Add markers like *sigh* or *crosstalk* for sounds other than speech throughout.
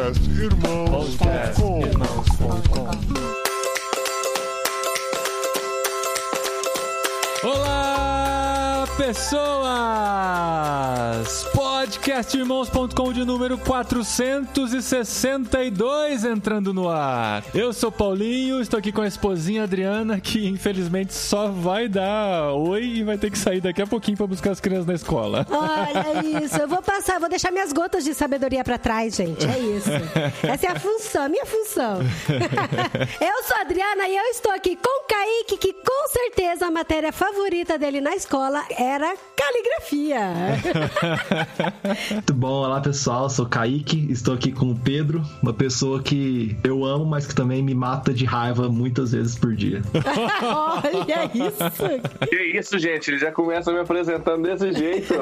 Podcast Irmãos.com. Olá, pessoas! Podcastirmãos.com de número 462 entrando no ar. Eu sou Paulinho, estou aqui com a esposinha Adriana, que infelizmente só vai dar oi e vai ter que sair daqui a pouquinho para buscar as crianças na escola. Olha isso, eu vou passar, vou deixar minhas gotas de sabedoria pra trás, gente. É isso. Essa é a função, a minha função. *laughs* eu sou a Adriana e eu estou aqui com o Kaique, que com certeza a matéria favorita dele na escola era caligrafia. *laughs* Muito bom, olá pessoal, eu sou o Kaique, estou aqui com o Pedro, uma pessoa que eu amo, mas que também me mata de raiva muitas vezes por dia. *laughs* Olha isso. Que isso, gente? Ele já começa me apresentando desse jeito.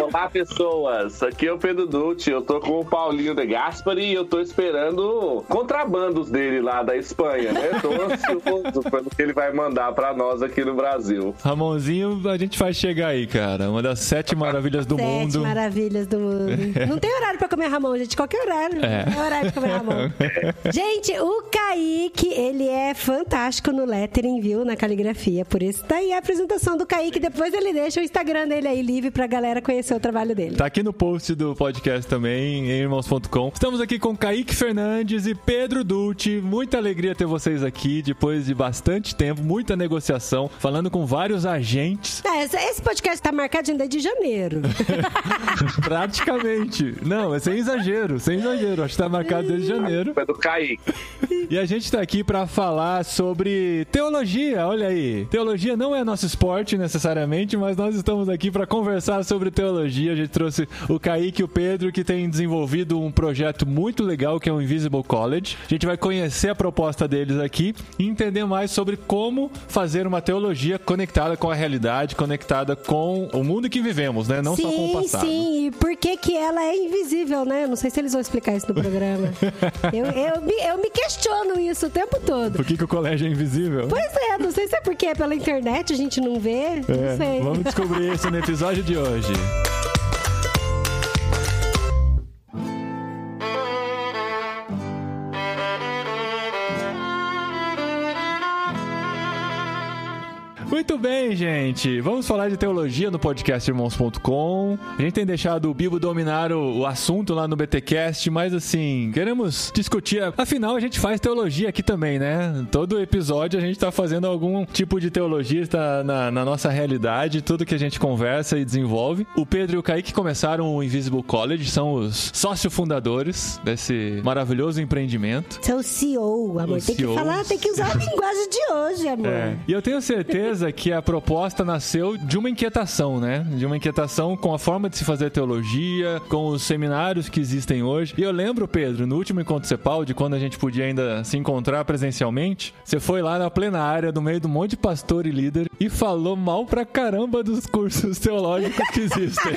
Olá, pessoas. Aqui é o Pedro Dutti. Eu tô com o Paulinho de Gaspari e eu tô esperando contrabandos dele lá da Espanha, né? Tô ansioso pelo que ele vai mandar pra nós aqui no Brasil. Ramonzinho, a gente faz chegar aí, cara. Uma das sete maravilhas do Sete mundo. maravilhas do mundo. *laughs* Não tem horário pra comer Ramon, gente. Qualquer horário. É. Não tem horário pra comer Ramon. *laughs* gente, o Kaique, ele é fantástico no lettering, viu? Na caligrafia. Por isso tá aí a apresentação do Kaique. Depois ele deixa o Instagram dele aí livre pra galera conhecer o trabalho dele. Tá aqui no post do podcast também, em irmãos.com. Estamos aqui com Kaique Fernandes e Pedro Dulce. Muita alegria ter vocês aqui depois de bastante tempo, muita negociação, falando com vários agentes, É, esse- podcast tá marcado ainda de janeiro. *laughs* praticamente. Não, é sem exagero, sem exagero. Acho que tá marcado desde janeiro. É do Kaique. E a gente tá aqui pra falar sobre teologia, olha aí. Teologia não é nosso esporte necessariamente, mas nós estamos aqui pra conversar sobre teologia. A gente trouxe o Kaique e o Pedro, que têm desenvolvido um projeto muito legal que é o Invisible College. A gente vai conhecer a proposta deles aqui e entender mais sobre como fazer uma teologia conectada com a realidade, conectada com o mundo que vivemos, né? Não só com o sim, passado. sim. E por que que ela é invisível, né? Não sei se eles vão explicar isso no programa. *laughs* eu, eu, me, eu me questiono isso o tempo todo. Por que, que o colégio é invisível? Pois é, não sei se é porque é pela internet a gente não vê. Não É, sei. vamos descobrir isso no episódio de hoje. Muito bem, gente. Vamos falar de teologia no podcast irmãos.com. A gente tem deixado o Bibo dominar o, o assunto lá no BTcast, mas assim, queremos discutir. Afinal, a gente faz teologia aqui também, né? Todo episódio a gente tá fazendo algum tipo de teologia, está na, na nossa realidade, tudo que a gente conversa e desenvolve. O Pedro e o Kaique começaram o Invisible College, são os sócio-fundadores desse maravilhoso empreendimento. Seu CEO, amor. O tem que CEO. falar, tem que usar a linguagem de hoje, amor. É. E eu tenho certeza que a proposta nasceu de uma inquietação, né? De uma inquietação com a forma de se fazer teologia, com os seminários que existem hoje. E eu lembro, Pedro, no último encontro Cepal, de quando a gente podia ainda se encontrar presencialmente, você foi lá na plenária, no meio de um monte de pastor e líder, e falou mal pra caramba dos cursos teológicos que existem.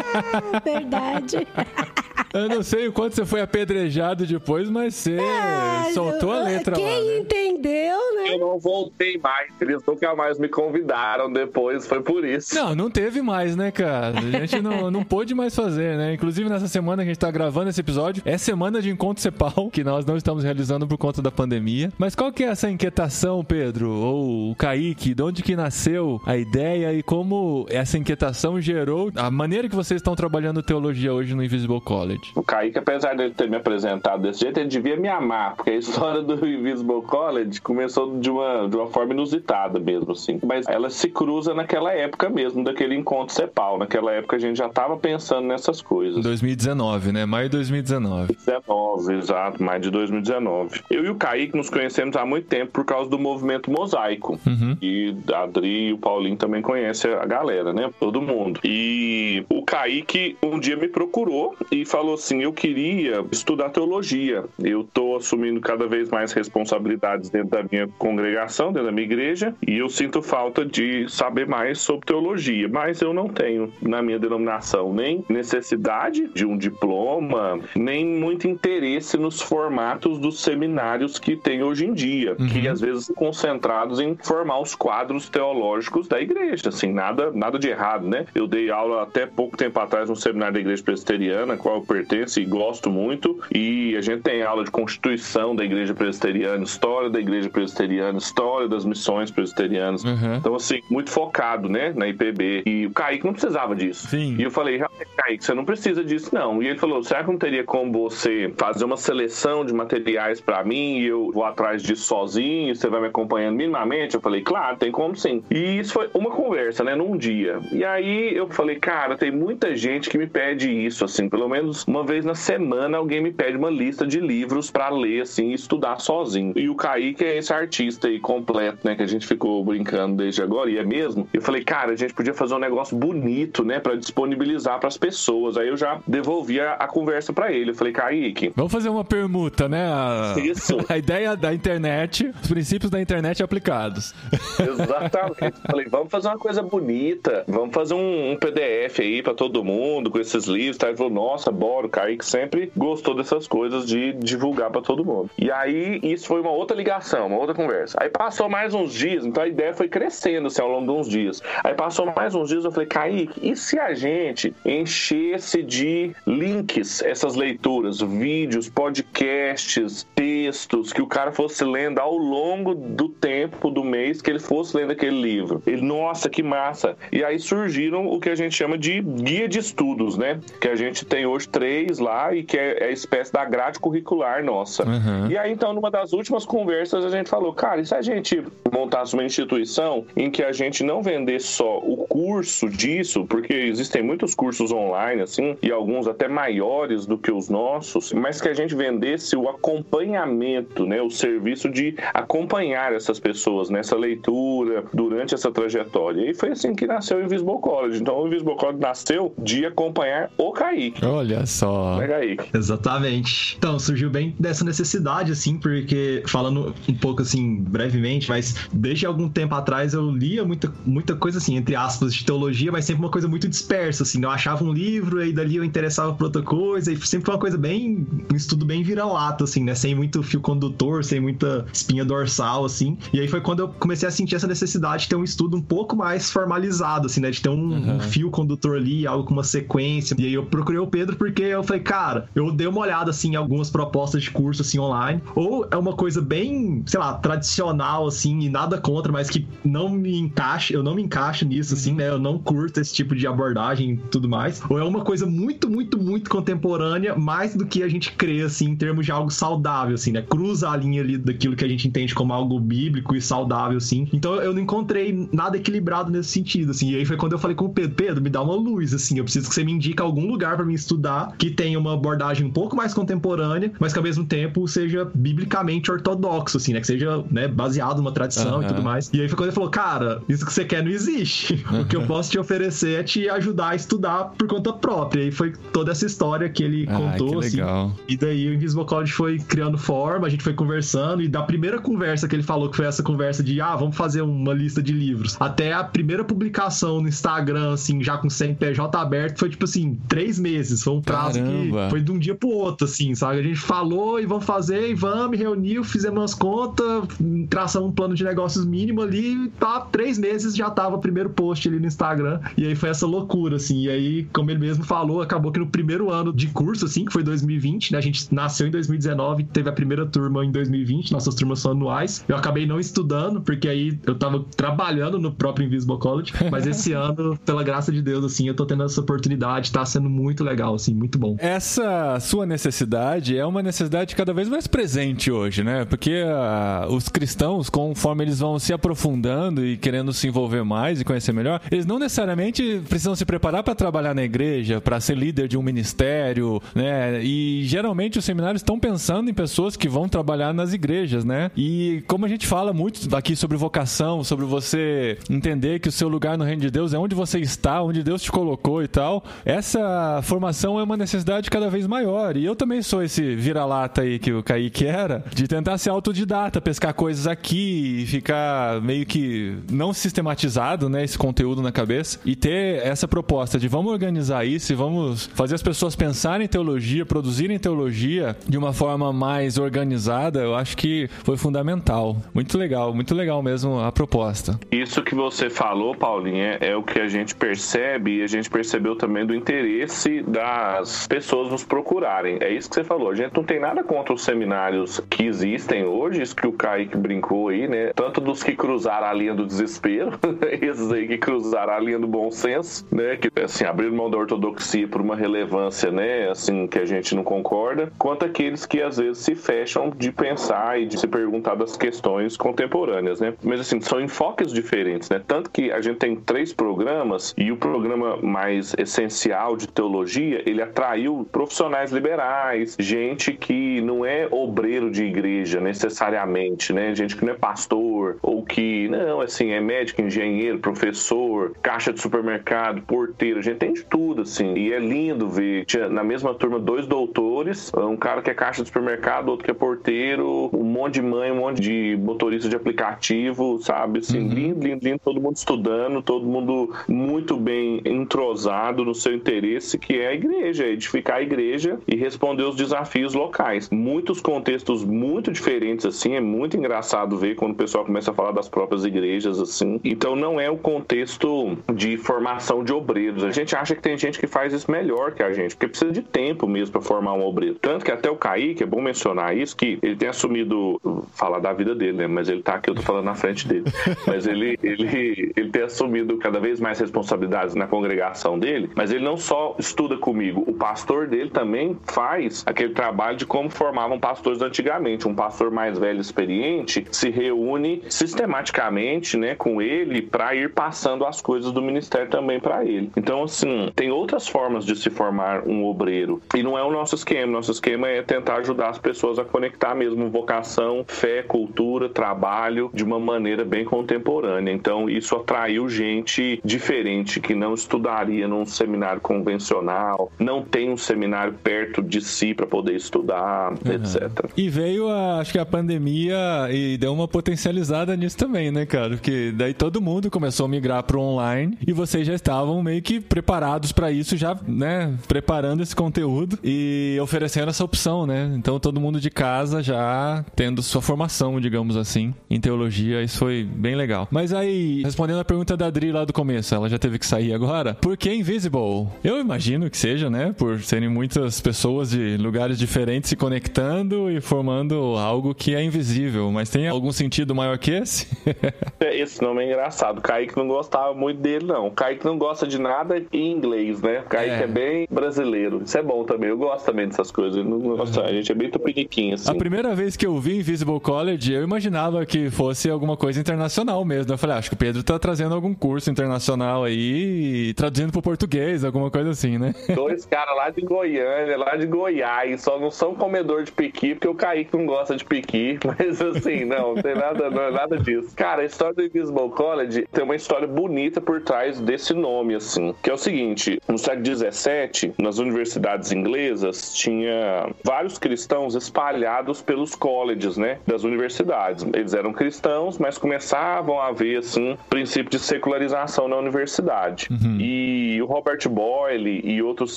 *laughs* Verdade. *laughs* eu não sei o quanto você foi apedrejado depois, mas você Ah, soltou a eu- letra Quem lá, né? entendeu, né? Eu não voltei mais. Eles nunca mais me convidaram depois. Foi por isso. Não, não teve mais, né, cara? A gente não, *laughs* não pôde mais fazer, né? Inclusive, nessa semana que a gente tá gravando esse episódio, é semana de encontro CEPAL, que nós não estamos realizando por conta da pandemia. Mas qual que é essa inquietação, Pedro? Ou o Kaique? De onde que nasceu a ideia e como essa inquietação gerou a maneira que vocês estão trabalhando teologia hoje no Invisible College? O Kaique, apesar dele ter me apresentado desse jeito, ele devia me amar, porque a história do *laughs* Invisible College começou de uma, de uma forma inusitada mesmo, assim. Mas ela se cruza naquela época mesmo, daquele encontro CEPAL. Naquela época a gente já tava pensando nessas coisas. 2019, né? Maio de 2019. 2019, exato, mais de 2019. Eu e o Kaique nos conhecemos há muito tempo por causa do movimento Mosaico. Uhum. E a Adri e o Paulinho também conhecem a galera, né? Todo mundo. E o Kaique um dia me procurou e falou assim: Eu queria estudar teologia. Eu tô assumindo cada vez mais responsabilidades dentro da minha congregação, dentro da minha igreja, e eu sinto falta de saber mais sobre teologia. Mas eu não tenho na minha denominação nem necessidade de um diploma, nem muito interesse nos formatos dos seminários que tem hoje em dia, que às vezes são concentrados em formar os quadros teológicos da igreja, assim, nada, nada de errado, né? Eu dei aula até pouco tempo atrás no seminário da igreja presbiteriana, qual eu pertenço e gosto muito. E a gente tem aula de constituição da Igreja Presbiteriana, história da Igreja Presbiteriana, história das missões presbiterianas. Uhum. Então, assim, muito focado, né, na IPB. E o Kaique não precisava disso. Sim. E eu falei, Kaique, você não precisa disso, não. E ele falou, será que não teria como você fazer uma seleção de materiais pra mim e eu vou atrás disso sozinho, você vai me acompanhando minimamente? Eu falei, claro, tem como sim. E isso foi uma conversa, né, num dia. E aí eu falei, cara, tem muita gente que me pede isso, assim, pelo menos uma vez na semana alguém me pede uma lista de livros pra ler, assim, e estudar sozinho. E o Kaique é esse artista aí completo, né, que a gente ficou brincando desde agora, e é mesmo. Eu falei, cara, a gente podia fazer um negócio bonito, né, pra disponibilizar pras pessoas. Aí eu já devolvi a, a conversa pra ele. Eu falei, Kaique, Vamos fazer uma permuta, né? A, Isso. *laughs* a ideia da internet, os princípios da internet aplicados. Exatamente. Falei, vamos fazer uma coisa bonita, vamos fazer um, um PDF aí pra todo mundo com esses livros. Tá? Ele falou, nossa, bora, o Kaique sempre gostou dessas coisas de divulgar pra todo mundo. E aí, isso foi uma outra ligação, uma outra conversa. Aí passou mais uns dias, então a ideia foi crescendo assim, ao longo de uns dias. Aí passou mais uns dias, eu falei, Kaique, e se a gente enchesse de links essas leituras, vídeos, podcasts, textos, que o cara fosse lendo ao longo do tempo do mês que ele fosse lendo aquele livro. Ele, nossa, que massa! E aí surgiram o que a gente chama de guia de estudos, né? Que a gente tem hoje três lá e que é, é a espécie da grade curricular nossa. Uhum. E aí, então, numa das últimas conversas, a gente falou, cara, e se a gente montasse uma instituição em que a gente não vendesse só o curso disso, porque existem muitos cursos online, assim, e alguns até maiores do que os nossos, mas que a gente vendesse o acompanhamento, né? O serviço de acompanhar essas pessoas nessa leitura, durante essa trajetória. E foi assim que nasceu o Invisible College. Então, o Invisible College nasceu de acompanhar o Kaique. Olha só. Né, Kaique? Exatamente. Então, surgiu bem dessa necessidade, assim, porque, falando um pouco assim, brevemente, mas desde algum tempo atrás eu lia muita, muita coisa, assim, entre aspas, de teologia, mas sempre uma coisa muito dispersa, assim. Eu achava um livro e dali eu interessava por outra coisa, e sempre foi uma coisa bem. um estudo bem vira-lata, assim, né? Sem muito fio condutor, sem muita espinha dorsal, assim. E aí foi quando eu comecei a sentir essa necessidade de ter um estudo um pouco mais formalizado, assim, né? De ter um, Uhum. um fio condutor ali, algo com uma sequência. E aí eu procurei o Pedro porque eu falei, cara, eu dei uma olhada, assim, em algumas propostas de curso, assim, online. Ou é uma coisa bem, sei lá, tradicional, assim, e nada contra, mas que não me encaixa, eu não me encaixo nisso, assim, né? Eu não curto esse tipo de abordagem e tudo mais. Ou é uma coisa muito, muito, muito contemporânea, mais do que a gente crê, assim, em termos de algo saudável, assim, né? Cruza a linha ali daquilo que a gente entende como algo bíblico e saudável, assim. Então eu não encontrei nada equilibrado nesse sentido, assim. E aí foi quando eu falei com o Pedro, Pedro, me dá uma luz, assim. Eu preciso que você me indique algum lugar pra mim estudar que tenha uma abordagem um pouco mais contemporânea, mas que ao mesmo tempo seja biblicamente ortodoxo, assim, né? Que seja, né, baseado numa tradição e tudo mais. E aí foi quando ele falou, cara, isso que você quer não existe. *laughs* O que eu posso te oferecer é te ajudar a estudar por conta própria. E foi toda essa história que ele Ah, contou, que assim. legal. E daí o Invisible College foi criando forma, a gente foi conversando, e da primeira conversa que ele falou, que foi essa conversa de, ah, vamos fazer uma lista de livros, até a primeira publicação no Instagram, assim, já com CNPJ aberto, foi tipo assim, três meses. Foi um prazo Caramba. que foi de um dia pro outro, assim, sabe? A gente falou e vamos fazer, e vamos, reuniu, fizemos umas contas, traçamos um plano de negócios mínimo ali, tá, três meses já tava o primeiro post ali no Instagram, e aí foi essa loucura, assim, e aí, como ele mesmo falou, acabou que no primeiro ano de curso, assim, que foi 2020, né, a gente nasceu em 2019, teve a primeira turma em 2020, nossas turmas são anuais, eu acabei não estudando, porque aí eu tava trabalhando no próprio Invisible College, mas esse *laughs* ano, pela graça de Deus, assim, eu tô tendo essa oportunidade, tá sendo muito legal, assim, muito bom. Essa sua necessidade é uma necessidade cada vez mais presente hoje, né? Porque ah, os cristãos, conforme eles vão se aprofundando e querendo se envolver mais e conhecer melhor, eles não necessariamente precisam se preparar para trabalhar na igreja, para ser líder de um ministério, né? E geralmente os seminários estão pensando em pessoas que vão trabalhar nas igrejas, né? E como a gente fala muito aqui sobre vocação, sobre você entender que o seu lugar no reino de Deus é onde você está, onde Deus te colocou e tal, essa formação é uma necessidade cada vez maior. E eu também sou esse vira-lata aí que o Kaique era, de tentar ser autodidata, pescar coisas aqui e ficar meio que não sistematizado, né, esse conteúdo na cabeça e ter essa proposta de vamos organizar isso e vamos fazer as pessoas pensarem em teologia, produzirem teologia de uma forma mais organizada, eu acho que foi fundamental. Muito legal, muito legal mesmo a proposta. Isso que você falou, Paulinho, é, é o que a gente percebe e a gente percebeu também do interesse das as pessoas nos procurarem. É isso que você falou. A gente não tem nada contra os seminários que existem hoje, isso que o Kaique brincou aí, né? Tanto dos que cruzaram a linha do desespero, *laughs* esses aí que cruzaram a linha do bom senso, né? Que, assim, abriram mão da ortodoxia por uma relevância, né? Assim, que a gente não concorda, quanto aqueles que às vezes se fecham de pensar e de se perguntar das questões contemporâneas, né? Mas, assim, são enfoques diferentes, né? Tanto que a gente tem três programas e o programa mais essencial de teologia, ele atraiu profissionais liberais, gente que não é obreiro de igreja necessariamente, né? Gente que não é pastor ou que, não, assim, é médico, engenheiro, professor, caixa de supermercado, porteiro, a gente tem de tudo, assim. E é lindo ver, tinha na mesma turma dois doutores, um cara que é caixa de supermercado, outro que é porteiro, um monte de mãe, um monte de motorista de aplicativo, sabe? Assim, uhum. lindo, lindo, lindo, todo mundo estudando, todo mundo muito bem entrosado no seu interesse, que é a igreja, é edificar a igreja e responder os desafios locais. Muitos contextos muito diferentes, assim, é muito engraçado ver quando o pessoal começa a falar das próprias igrejas, assim. Então não é o contexto de formação de obreiros. A gente acha que tem gente que faz isso melhor que a gente, porque precisa de tempo mesmo para formar um obreiro. Tanto que até o Kaique, é bom mencionar isso, que ele tem assumido, falar da vida dele, né? Mas ele tá aqui, eu tô falando na frente dele. *laughs* Mas ele, ele, ele tem assumido cada vez mais responsabilidades na congregação dele, mas ele não só estuda comigo, o pastor dele também faz aquele trabalho de como formavam pastores antigamente. Um pastor mais velho, experiente, se reúne sistematicamente, né, com ele para ir passando as coisas do ministério também para ele. Então, assim, tem outras formas de se formar um obreiro. E não é o nosso esquema. Nosso esquema é tentar ajudar as pessoas a conectar mesmo vocação, fé, cultura, trabalho de uma maneira bem contemporânea. Então, isso atraiu gente diferente que não estudaria num seminário convencional, não tem um seminário perto de si para poder estudar, uhum. etc. E veio, a, acho que a pandemia e deu uma potencializada nisso também, né, cara? Porque daí todo mundo começou a migrar para online e vocês já estavam meio que preparados para isso, já, né, preparando esse conteúdo e oferecendo essa opção, né? Então todo mundo de casa já tendo sua formação, digamos assim, em teologia, isso foi bem legal. Mas aí, respondendo a pergunta da Adri lá do começo, ela já teve que sair agora. Por que Invisible? Eu imagino que seja, né? Por serem muitas pessoas de lugares diferentes se conectando e formando algo que é invisível. Mas tem algum sentido maior que esse? *laughs* esse nome é engraçado. Kaique não gostava muito dele, não. Kaique não gosta de nada em inglês, né? Kaique é, é bem brasileiro. Isso é bom também. Eu gosto também dessas coisas. Não gosto, A gente é bem tupiniquinho, assim. A primeira vez que eu vi Invisible College, eu imaginava que fosse alguma coisa internacional mesmo. Eu falei, ah, acho que o Pedro tá trazendo algum curso internacional aí, traduzindo pro português, alguma coisa assim, né? Dois caras lá de Goiânia, lá de Goiás, só não são comedor de piqui, porque o Kaique não gosta de piqui, *laughs* mas assim, não, não tem nada, não é nada disso. Cara, a história do Invisible College tem uma história bonita por trás desse nome, assim, que é o seguinte, no século XVII, nas universidades inglesas, tinha vários cristãos espalhados pelos colleges, né, das universidades. Eles eram cristãos, mas começavam a haver, assim, princípio de secularização na universidade. Uhum. E o Robert Boyle e outros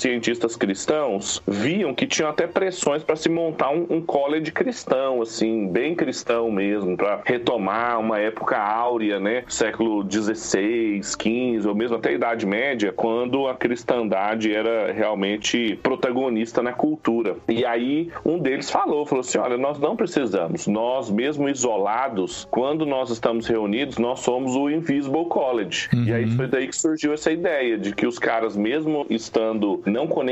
cientistas cristãos viam que tinham até pressões para se montar um, um college cristão, assim, bem cristão mesmo, para retomar uma época áurea, né, século 16, 15, ou mesmo até a Idade Média, quando a cristandade era realmente protagonista na cultura. E aí um deles falou, falou assim, olha, nós não precisamos, nós mesmo isolados, quando nós estamos reunidos, nós somos o Invisible College. Uhum. E aí uhum. foi daí que surgiu essa ideia de que os caras, mesmo estando não conectados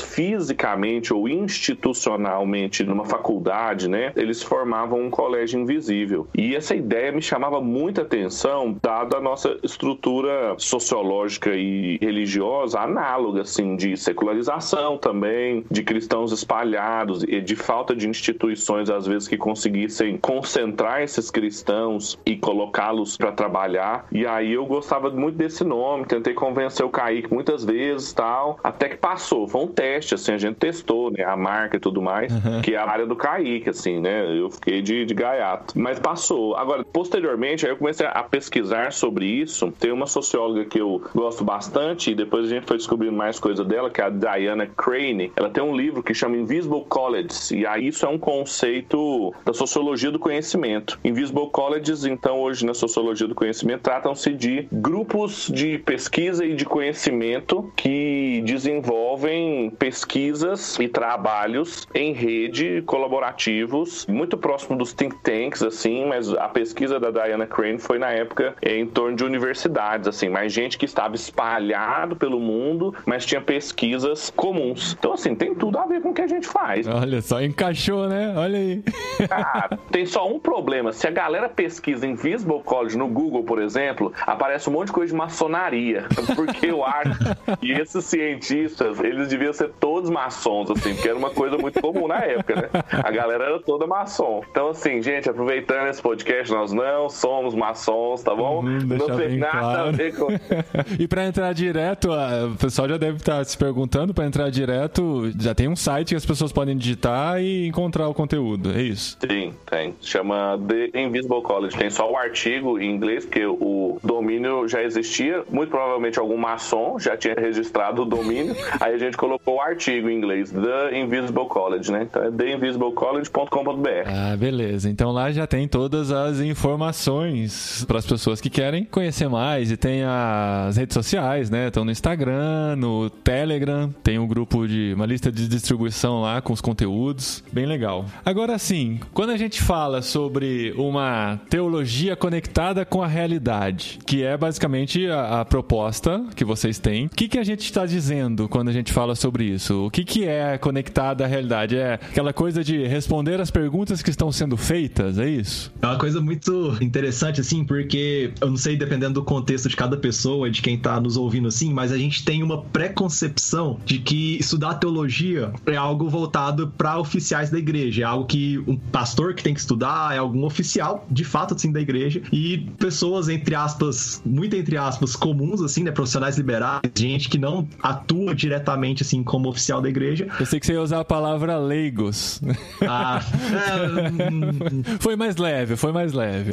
fisicamente ou institucionalmente numa faculdade, né, eles formavam um colégio invisível. E essa ideia me chamava muita atenção, dada a nossa estrutura sociológica e religiosa análoga, assim, de secularização também, de cristãos espalhados e de falta de instituições, às vezes, que conseguissem concentrar esses cristãos e colocá-los para trabalhar. E aí eu gostava muito desse nome, tentei convencer o Kaique muitas vezes tal, até que passou. Foi um teste, assim, a gente testou, né, a marca e tudo mais, uhum. que é a área do Kaique, assim, né, eu fiquei de, de gaiato. Mas passou. Agora, posteriormente, aí eu comecei a pesquisar sobre isso. Tem uma socióloga que eu gosto bastante, e depois a gente foi descobrindo mais coisa dela, que é a Diana Crane. Ela tem um livro que chama Invisible Colleges, e aí isso é um conceito da sociologia do conhecimento. Invisible Colleges, então, hoje na sociologia do conhecimento, tratam-se de grupos de pesquisa e de conhecimento que desenvolvem envolvem pesquisas e trabalhos em rede colaborativos, muito próximo dos think tanks, assim, mas a pesquisa da Diana Crane foi na época em torno de universidades, assim, mais gente que estava espalhado pelo mundo, mas tinha pesquisas comuns. Então, assim, tem tudo a ver com o que a gente faz. Olha só, encaixou, né? Olha aí. Cara, tem só um problema. Se a galera pesquisa em Visible College no Google, por exemplo, aparece um monte de coisa de maçonaria. Porque eu acho que esses cientistas, eles deviam ser todos maçons, assim, porque era uma coisa muito comum na época, né? A galera era toda maçom. Então, assim, gente, aproveitando esse podcast, nós não somos maçons, tá bom? Uhum, não tem nada a claro. ver com. *laughs* e pra entrar direto, a- o pessoal já deve estar se perguntando, pra entrar direto, já tem um site que as pessoas podem digitar e encontrar o conteúdo, é isso? Sim, tem. Chama The Invisible College. Tem só o artigo em inglês, porque o domínio já existia. Muito provavelmente algum maçom já tinha registrado o domínio. Aí a gente colocou o artigo em inglês, The Invisible College, né? Então é theinvisiblecollege.com.br. Ah, beleza. Então lá já tem todas as informações para as pessoas que querem conhecer mais e tem as redes sociais, né? Estão no Instagram, no Telegram, tem um grupo de uma lista de distribuição lá com os conteúdos, bem legal. Agora sim, quando a gente fala sobre uma teologia conectada com a realidade, que é basicamente a, a proposta que vocês têm, o que, que a gente está dizendo quando a gente fala sobre isso? O que, que é conectada à realidade? É aquela coisa de responder as perguntas que estão sendo feitas, é isso? É uma coisa muito interessante, assim, porque eu não sei, dependendo do contexto de cada pessoa, de quem tá nos ouvindo, assim, mas a gente tem uma preconcepção de que estudar teologia é algo voltado para oficiais da igreja, é algo que um pastor que tem que estudar, é algum oficial, de fato, assim, da igreja, e pessoas, entre aspas, muito entre aspas, comuns, assim, né, profissionais liberais, gente que não atua diretamente, assim, como oficial da igreja. Eu sei que você ia usar a palavra leigos. Ah, é, *laughs* foi mais leve, foi mais leve.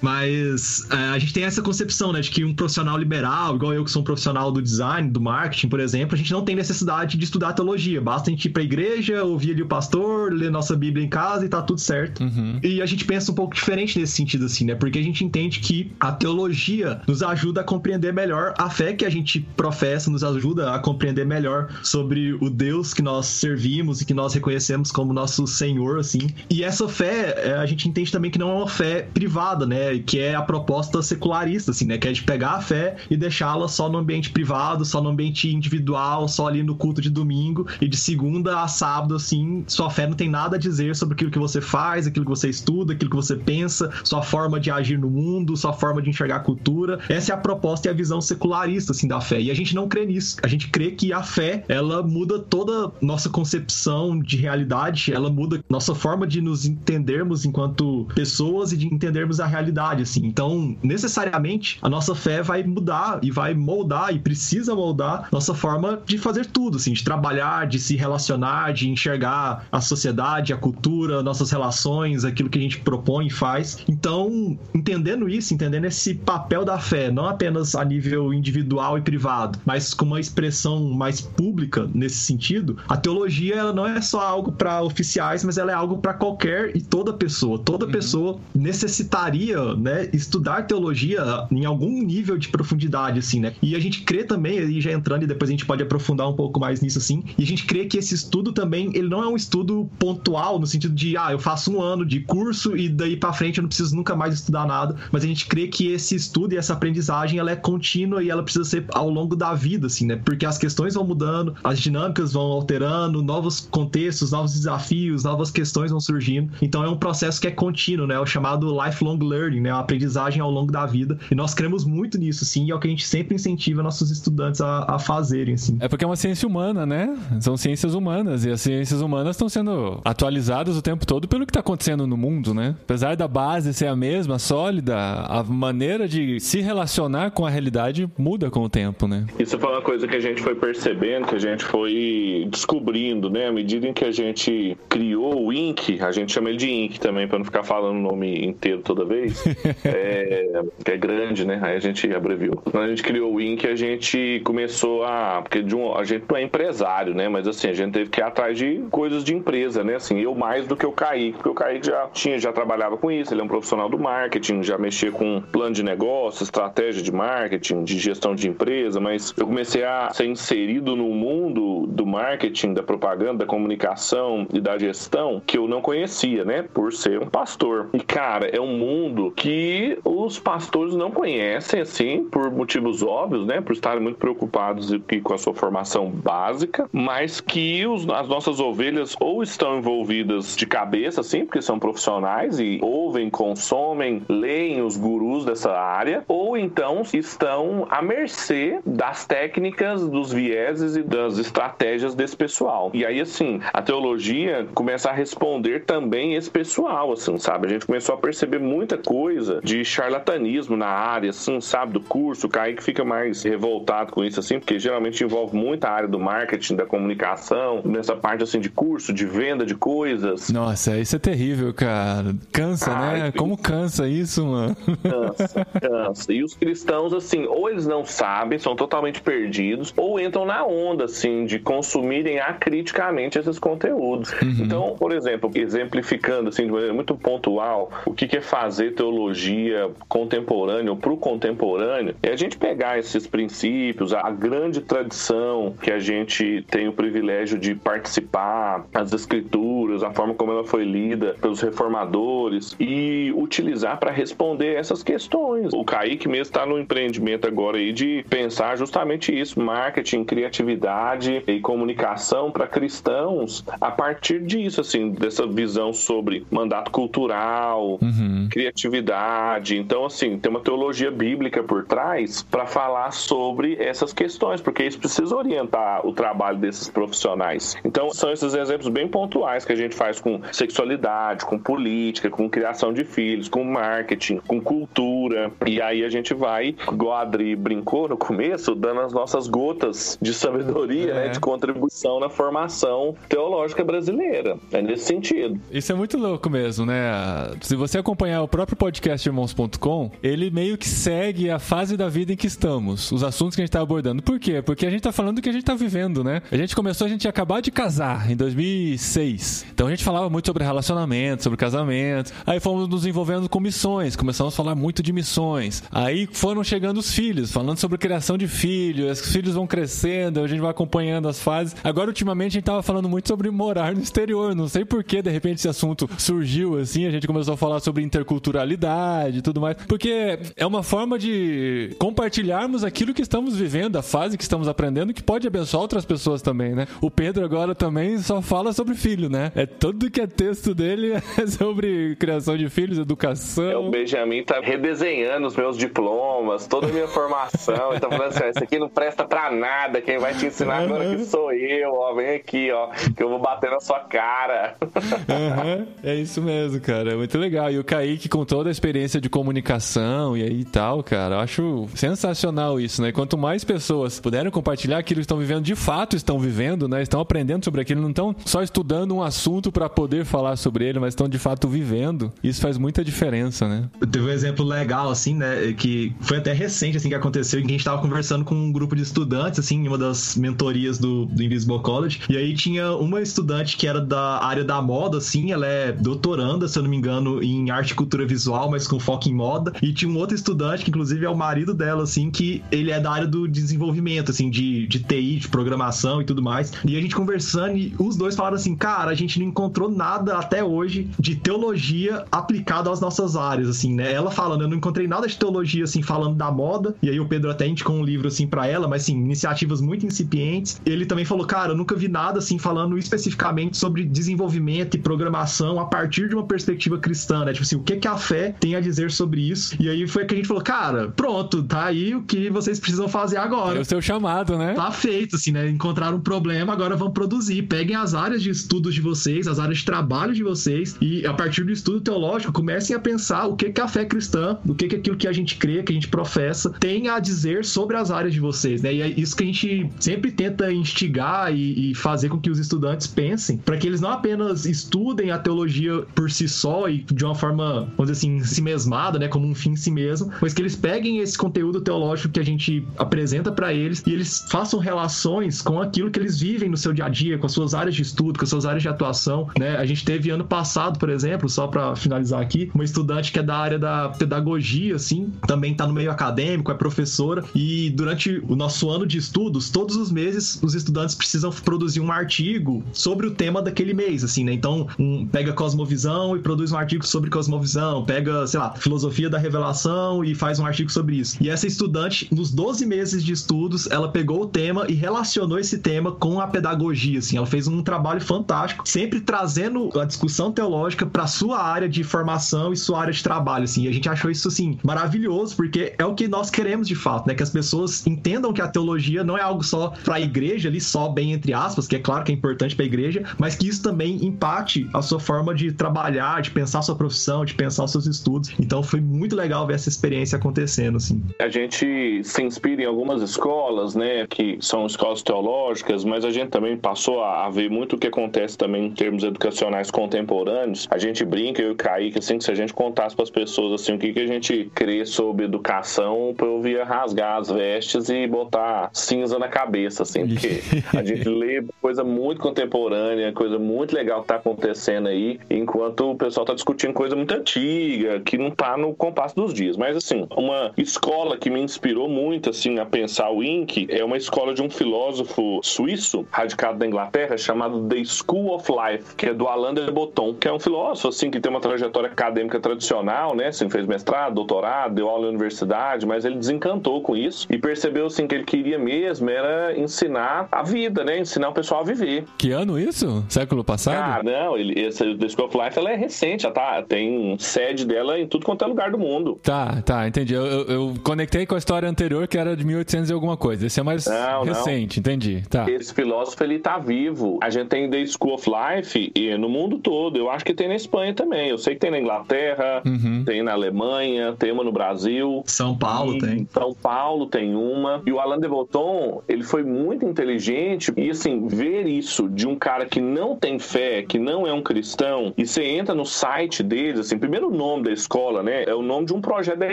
Mas é, a gente tem essa concepção, né, de que um profissional liberal, igual eu que sou um profissional do design, do marketing, por exemplo, a gente não tem necessidade de estudar teologia. Basta a gente ir pra igreja, ouvir ali o pastor, ler nossa Bíblia em casa e tá tudo certo. E a gente pensa um pouco diferente nesse sentido, assim, né? Porque a gente entende que a teologia nos ajuda a compreender melhor a fé que a gente professa, nos ajuda a compreender melhor sobre o Deus que nós servimos e que nós reconhecemos como nosso Senhor, assim. E essa fé, é, a gente entende também que não é uma fé privada, né? Que é a proposta secularista, assim, né? Que é de pegar a fé e deixá-la só no ambiente privado, só no ambiente individual, só ali no culto de domingo e de segunda a sábado, assim, sua fé não tem nada a dizer sobre aquilo que você faz, aquilo que você estuda, aquilo que você pensa, sua forma de agir no mundo, sua forma de enxergar a cultura. Essa é a proposta e a visão secularista, assim, da fé. E a gente não crê nisso. A gente crê que a fé, ela muda toda nossa concepção de realidade, ela muda nossa forma de nos entendermos enquanto pessoas e de entendermos a realidade, assim. Então, necessariamente, a nossa fé vai mudar e vai moldar e precisa moldar nossa forma de fazer tudo, assim, de trabalhar, de se relacionar, de enxergar a sociedade, a cultura, nossas relações, aquilo que a gente propõe e faz. Então, entendendo isso, entendendo esse papel da fé, não apenas a nível individual e privado, mas com uma expressão mais pública nesse sentido, a teologia ela não é só algo para oficiais, mas ela é algo para qualquer e toda pessoa. Toda pessoa necessitaria, né, estudar teologia em algum nível de profundidade, assim, né? E a gente crê também, aí já entrando e depois a gente pode aprofundar um pouco mais nisso, assim, e a gente crê que esse estudo também, ele não é um estudo pontual, no sentido de, ah, eu faço um ano de curso e daí para frente eu não preciso nunca mais estudar nada, mas a gente crê que esse estudo e essa aprendizagem, ela é contínua e ela precisa ser ao longo da vida, assim, né? Porque as questões vão mudando, as dinâmicas vão alterando, novos contextos, novos desafios, novas questões vão surgindo. Então é um processo que é contínuo, né? É o chamado lifelong learning, né? A aprendizagem ao longo da vida. E nós cremos muito nisso, sim, e é o que a gente sempre incentiva nossos estudantes a, a fazerem, assim. É porque é uma ciência humana, né? São ciências humanas e as ciências humanas estão sendo atualizadas o tempo todo pelo que está acontecendo no mundo, né? Apesar da base ser a mesma, sólida, a maneira de se relacionar com a realidade muda com o tempo, né? Isso foi uma coisa que a gente foi percebendo, que a gente foi descobrindo, né? À medida em que a gente criou o Inc, a gente chama ele de Inc também, para não ficar falando o nome inteiro toda vez, *laughs* é, que é grande, né? Aí a gente abreviou. Quando a gente criou o Inc, a gente começou a. Porque de um, a gente não é empresário, né? Mas assim, a gente teve que ir atrás de coisas de empresa, né? Assim, eu mais do que o Kaique, porque o Kaique já tinha, já trabalhava com isso, ele é um profissional do marketing, já mexia com plano de negócio, estratégia de marketing, de gestão de empresa, mas eu comecei a ser inserido no mundo do marketing, da propaganda, da comunicação e da gestão que eu não conhecia, né? Por ser um pastor. E, cara, é um mundo que os pastores não conhecem, assim, por motivos óbvios, né? Por estarem muito preocupados com a sua formação básica, mas que os, as nossas ovelhas ou estão envolvidas de cabeça, assim, porque são profissionais e ouvem, consomem, leem os gurus dessa área, ou então estão à mercê das técnicas, dos vieses e das estratégias desse pessoal. E aí, assim, a teologia começa a responder também esse pessoal, assim, sabe? A gente começou a perceber muita coisa de charlatanismo na área, assim, sabe? Do curso, o Kaique fica mais revoltado com isso, assim, porque geralmente envolve muita área do marketing, da comunicação, nessa parte, assim, de curso, de venda de coisas. Nossa, isso é terrível, cara. Cansa, Ai, né? Como cansa isso, mano? Cansa, cansa. E os cristãos, assim, ou eles não sabem, são totalmente perdidos, ou entram na onda, assim, de consumirem acriticamente esses conteúdos. Uhum. Então, por exemplo, exemplificando, assim, de maneira muito pontual, o que é fazer teologia contemporânea ou pro contemporâneo, é a gente pegar esses princípios, a grande tradição que a gente tem o privilégio de participar, as escrituras, a forma como ela foi lida pelos reformadores e utilizar para responder essas questões. O Kaique mesmo está no empreendimento agora aí de pensar justamente isso, marketing, criatividade e comunicação para cristãos a partir disso, assim, dessa visão sobre mandato cultural, uhum. criatividade. Então, assim, tem uma teologia bíblica por trás para falar sobre essas questões, porque isso precisa orientar o trabalho desses profissionais. Então, são esses exemplos bem pontuais que a gente faz com sexualidade, com política, com criação de filhos, com marketing, com cultura. E aí a gente vai, igual a Adri brincou no começo, dando as nossas gotas de sabedoria, né, é. né, de contribuição na formação teológica brasileira. É nesse sentido. Isso é muito louco mesmo, né? Se você acompanhar o próprio podcast irmãos.com, ele meio que segue a fase da vida em que estamos, os assuntos que a gente está abordando. Por quê? Porque a gente está falando do que a gente está vivendo, né? A gente começou, a gente ia acabar de casar em 2006. Então a gente falava muito sobre relacionamento, sobre casamento. Aí fomos nos envolvendo com missões, começamos a falar muito de missões. Aí foram chegando os filhos, falando sobre criação de filhos, os filhos vão crescendo, a gente vai acompanhando as fases. Agora, ultimamente, a gente tava falando muito sobre morar no exterior. Não sei por que, de repente, esse assunto surgiu assim, a gente começou a falar sobre interculturalidade e tudo mais. Porque é uma forma de compartilharmos aquilo que estamos vivendo, a fase que estamos aprendendo, que pode abençoar outras pessoas também, né? O Pedro agora também só fala sobre filho, né? É tudo que é texto dele *laughs* é sobre criação de filhos, educação. É, o Benjamin tá redesenhando os meus diplomas, toda a minha formação. Então, falando assim, isso aqui não presta pra nada. Quem vai te ensinar agora que sou eu, ó. Vem aqui, ó, que eu vou bater na sua cara. Uhum. É isso mesmo, cara. É muito legal. E o Kaique, com toda a experiência de comunicação e aí tal, cara, eu acho sensacional isso, né? Quanto mais pessoas puderem compartilhar aquilo que estão vivendo, de fato estão vivendo, né? Estão aprendendo sobre aquilo, não estão só estudando um assunto para poder falar sobre ele, mas estão de fato vivendo. Isso faz muita diferença, né? Teve um exemplo legal, assim, né? Que foi até recente, assim, que aconteceu, em que a gente tava conversando com um grupo de estudantes, assim, em uma das mentorias do, do Invisible College. E aí tinha uma estudante que era da área da moda, assim, ela é doutoranda, se eu não me engano, em arte e cultura visual, mas com foco em moda. E tinha um outro estudante, que inclusive é o marido dela, assim, que ele é da área do desenvolvimento, assim, de, de TI, de programação e tudo mais. E a gente conversando, e os dois falaram assim, cara, a gente não encontrou nada até hoje de teologia aplicada às nossas áreas, assim, né? Ela falando, eu não encontrei nada de teologia, assim, falando da moda. E aí o Pedro até indicou um livro, assim, para ela, mas, assim, iniciativas muito incipientes. Ele também falou, cara, eu nunca vi nada, assim, falando especificamente sobre desenvolvimento e programação a partir de uma perspectiva cristã, né? Tipo assim, o que, que a fé tem a dizer sobre isso? E aí foi que a gente falou, cara, pronto, tá aí o que vocês precisam fazer agora. É o seu chamado, né? Tá feito, assim, né? Encontraram um problema, agora vão produzir. Peguem as áreas de estudos de vocês, as áreas de trabalho de vocês, e a partir do estudo teológico, comecem a pensar o que, que a fé cristã, o que, que aquilo que a gente crê, que a gente professa, tem a dizer sobre as áreas de vocês, né? E é isso que a gente sempre tenta instigar e, e fazer com que os estudantes pensem, para que eles não apenas estudem a teologia por si só e de uma forma, vamos dizer assim, si mesmada, né? Como um fim em si mesmo, mas que eles peguem esse conteúdo teológico que a gente apresenta para eles e eles façam relações com aquilo que eles vivem no seu dia a dia, com as suas áreas de estudo, com as suas áreas de atuação, né? A gente teve ano passado, por exemplo, só para finalizar aqui, uma estudante que é da área da pedagogia, assim, também tá no meio acadêmico, é professora, e durante o nosso ano de estudos, todos os meses os estudantes precisam produzir um artigo sobre o tema daquele mês, assim, né? Então, um, pega cosmovisão e produz um artigo sobre cosmovisão, pega, sei lá, filosofia da revelação e faz um artigo sobre isso. E essa estudante, nos 12 meses de estudos, ela pegou o tema e relacionou esse tema com a pedagogia, assim. Ela fez um trabalho fantástico, sempre trazendo a discussão teológica para sua área de formação e sua área de trabalho, assim. E a gente achou isso, assim, maravilhoso, porque é o que nós queremos de fato, né? Que as pessoas entendam que a teologia não é algo só para a igreja ali, só bem entre aspas, que é claro que é importante para a igreja, mas que isso também impacte a sua forma de trabalhar, de pensar a sua profissão, de pensar os seus estudos. Então foi muito legal ver essa experiência acontecendo, assim. A gente se inspira em algumas escolas, né, que são escolas teológicas, mas a gente também passou a ver muito o que acontece também em termos educacionais contemporâneos. A gente brinca, eu e o Kaique, assim, que se a gente contasse para as pessoas assim, o que, que a gente crê sobre educação, eu ia rasgar as vestes e botar cinza na cabeça, assim, porque a gente lê coisa muito contemporânea, coisa muito legal que tá acontecendo aí, enquanto o pessoal tá discutindo coisa muito antiga, que não tá no compasso dos dias. Mas, assim, uma escola que me inspirou muito, assim, a pensar o INC é uma escola de um filósofo suíço, radicado na Inglaterra, chamado The School of Life, que é do Alain de Botton, que é um filósofo, assim, que tem uma trajetória acadêmica tradicional, né, assim, fez mestrado, doutorado, deu aula na universidade, mas ele desencantou com isso e percebeu, assim, que ele queria mesmo era ensinar a vida, né, ensinar o pessoal a viver. Que ano isso? Século passado? Ah, não, ele, esse The School of Life, ela é recente, já tá, tem sede dela em tudo quanto é lugar do mundo. Tá, tá, entendi. Eu, eu, eu conectei com a história anterior, que era de 1800 e alguma coisa. Esse é mais não, recente, não. entendi. Tá. Esse filósofo, ele tá vivo. A gente tem The School of Life e no mundo todo. Eu acho que tem na Espanha também. Eu sei que tem na Inglaterra, uhum. tem na Alemanha, tem uma no Brasil. São Paulo tem. São Paulo tem uma. E o Alain de Botton, ele foi muito inteligente e, assim, ver isso de um cara que não tem fé, que não é um cristão, e você entra no site deles, assim, primeiro o nome da escola, né? É o nome de um projeto da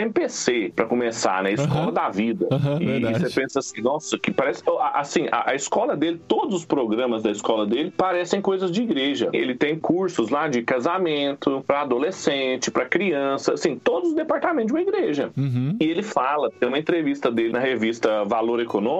MPC, para começar, né? Escola uhum. da Vida. Uhum, e verdade. você pensa assim, nossa, que parece. Assim, a, a, escola dele, todos os programas da escola dele parecem coisas de igreja. Ele tem cursos lá de casamento, para adolescente, para criança, assim, todos os departamentos de uma igreja. Uhum. E ele fala, tem uma entrevista dele na revista Valor Econômico,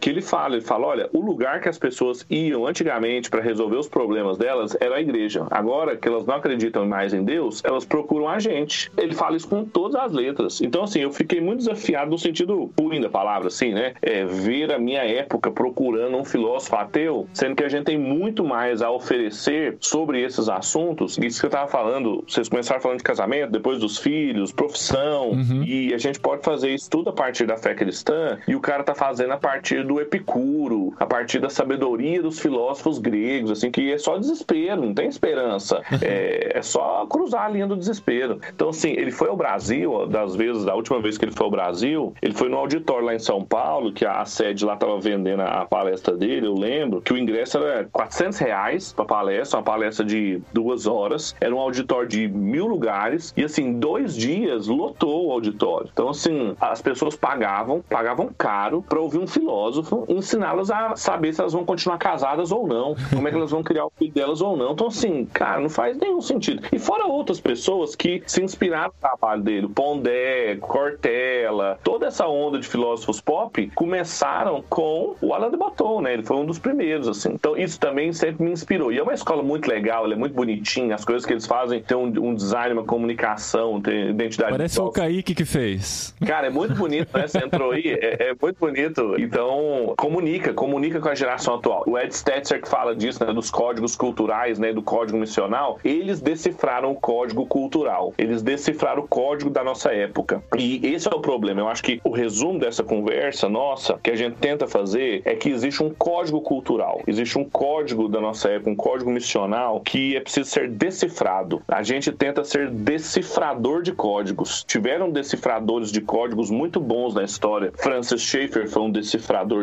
que ele fala, ele fala, olha, o lugar que as pessoas iam antigamente para resolver os problemas delas era a igreja. Agora que elas não acreditam mais em Deus, elas procuram a gente. Ele fala isso com todas as letras. Então, assim, eu fiquei muito desafiado no sentido ruim da palavra, assim, né? É, ver a minha época procurando um filósofo ateu, sendo que a gente tem muito mais a oferecer sobre esses assuntos. Isso que eu tava falando, vocês começaram falando de casamento, depois dos filhos, profissão, uhum. e a gente pode fazer isso tudo a partir da fé cristã, e o cara tá fazendo a partir do Epicuro, a partir da sabedoria dos filósofos gregos, assim, que é só desespero, não tem esperança. *laughs* É, é só cruzar a linha do desespero. Então, assim, ele foi ao Brasil, das vezes, da última vez que ele foi ao Brasil, ele foi no auditório lá em São Paulo, que a sede lá tava vendendo a palestra dele, eu lembro, que o ingresso era 400 reais pra palestra, uma palestra de duas horas, era um auditório de mil lugares, e assim, dois dias lotou o auditório. Então, assim, as pessoas pagavam, pagavam caro para ouvir um filósofo ensiná-las a saber se elas vão continuar casadas ou não, como é que elas vão criar o filho delas ou não. Então, assim, cara, não faz nenhum sentido. E fora outras pessoas que se inspiraram no trabalho dele, Pondé, Cortella, toda essa onda de filósofos pop começaram com o Alain de Botton, né? Ele foi um dos primeiros, assim. Então, isso também sempre me inspirou. E é uma escola muito legal, ela é muito bonitinha, as coisas que eles fazem tem um, um design, uma comunicação, tem identidade. Parece o Kaique que fez. Cara, é muito bonito, né? Você entrou aí, é, é muito bonito. Então, comunica, comunica com a geração atual. O Ed Stetzer que fala disso, né? Dos códigos culturais, né? Do código missional, eles decifraram o código cultural. Eles decifraram o código da nossa época. E esse é o problema. Eu acho que o resumo dessa conversa nossa, que a gente tenta fazer, é que existe um código cultural. Existe um código da nossa época, um código missional que é preciso ser decifrado. A gente tenta ser decifrador de códigos. Tiveram decifradores de códigos muito bons na história. Francis Schaeffer foi um decifrador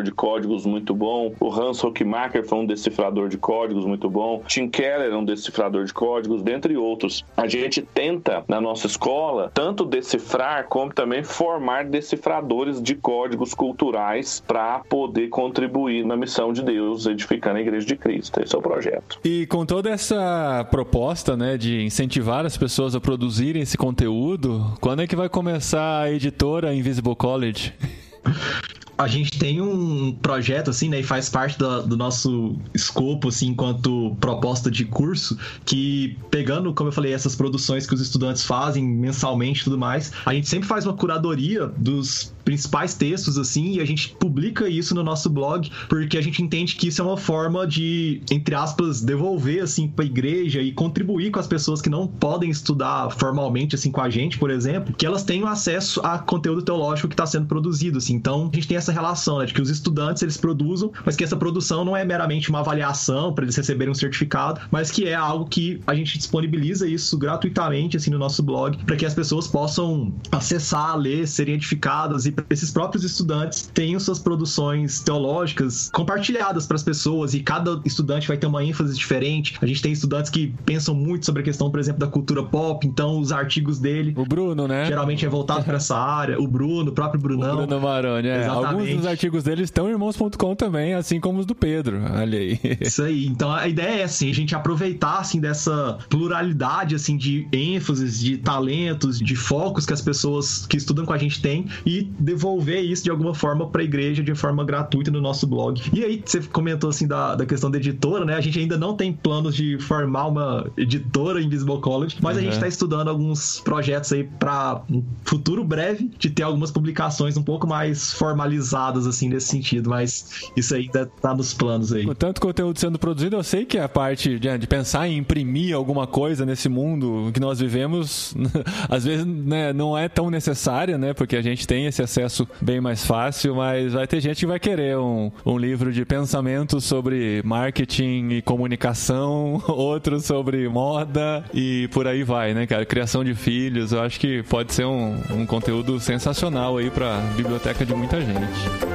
de códigos muito bom. O Hans Hockmacher foi um decifrador de códigos muito bom. Tim Keller é um decifrador de códigos, dentre outros. A gente tenta, na nossa escola, tanto decifrar como também formar decifradores de códigos culturais para poder contribuir na missão de Deus, edificando a Igreja de Cristo. Esse é o projeto. E com toda essa proposta, né, de incentivar as pessoas a produzirem esse conteúdo, quando é que vai começar a editora Invisible College? *laughs* A gente tem um projeto, assim, né, e faz parte da, do nosso escopo, assim, enquanto proposta de curso, que pegando, como eu falei, essas produções que os estudantes fazem mensalmente e tudo mais, a gente sempre faz uma curadoria dos principais textos, assim, e a gente publica isso no nosso blog, porque a gente entende que isso é uma forma de, entre aspas, devolver, assim, pra igreja e contribuir com as pessoas que não podem estudar formalmente, assim, com a gente, por exemplo, que elas tenham acesso a conteúdo teológico que está sendo produzido, assim. Então, a gente tem essa relação, né, de que os estudantes, eles produzam, mas que essa produção não é meramente uma avaliação para eles receberem um certificado, mas que é algo que a gente disponibiliza isso gratuitamente, assim, no nosso blog, para que as pessoas possam acessar, ler, serem edificadas e esses próprios estudantes tenham suas produções teológicas compartilhadas para as pessoas e cada estudante vai ter uma ênfase diferente. A gente tem estudantes que pensam muito sobre a questão, por exemplo, da cultura pop, então os artigos dele. O Bruno, né? Geralmente é voltado para essa área. O Bruno, o próprio Brunão. O Bruno Maroni, é. Alguns dos artigos dele estão em irmãos.com também, assim como os do Pedro. Olha aí. Isso aí. Então a ideia é assim, a gente aproveitar assim dessa pluralidade assim de ênfases, de talentos, de focos que as pessoas que estudam com a gente têm e devolver isso de alguma forma para a igreja de forma gratuita no nosso blog. E aí, você comentou assim da, da questão da editora, né? A gente ainda não tem planos de formar uma editora em Visible College, mas uhum. a gente está estudando alguns projetos aí para um futuro breve de ter algumas publicações um pouco mais formalizadas assim nesse sentido, mas isso ainda tá nos planos aí. Tanto conteúdo sendo produzido, eu sei que a parte de, de pensar em imprimir alguma coisa nesse mundo que nós vivemos, *laughs* às vezes né, não é tão necessária, né? Porque a gente tem esse acesso bem mais fácil, mas vai ter gente que vai querer um, um livro de pensamento sobre marketing e comunicação, *laughs* outro sobre moda e por aí vai, né, cara? Criação de filhos, eu acho que pode ser um, um conteúdo sensacional aí para biblioteca de muita gente.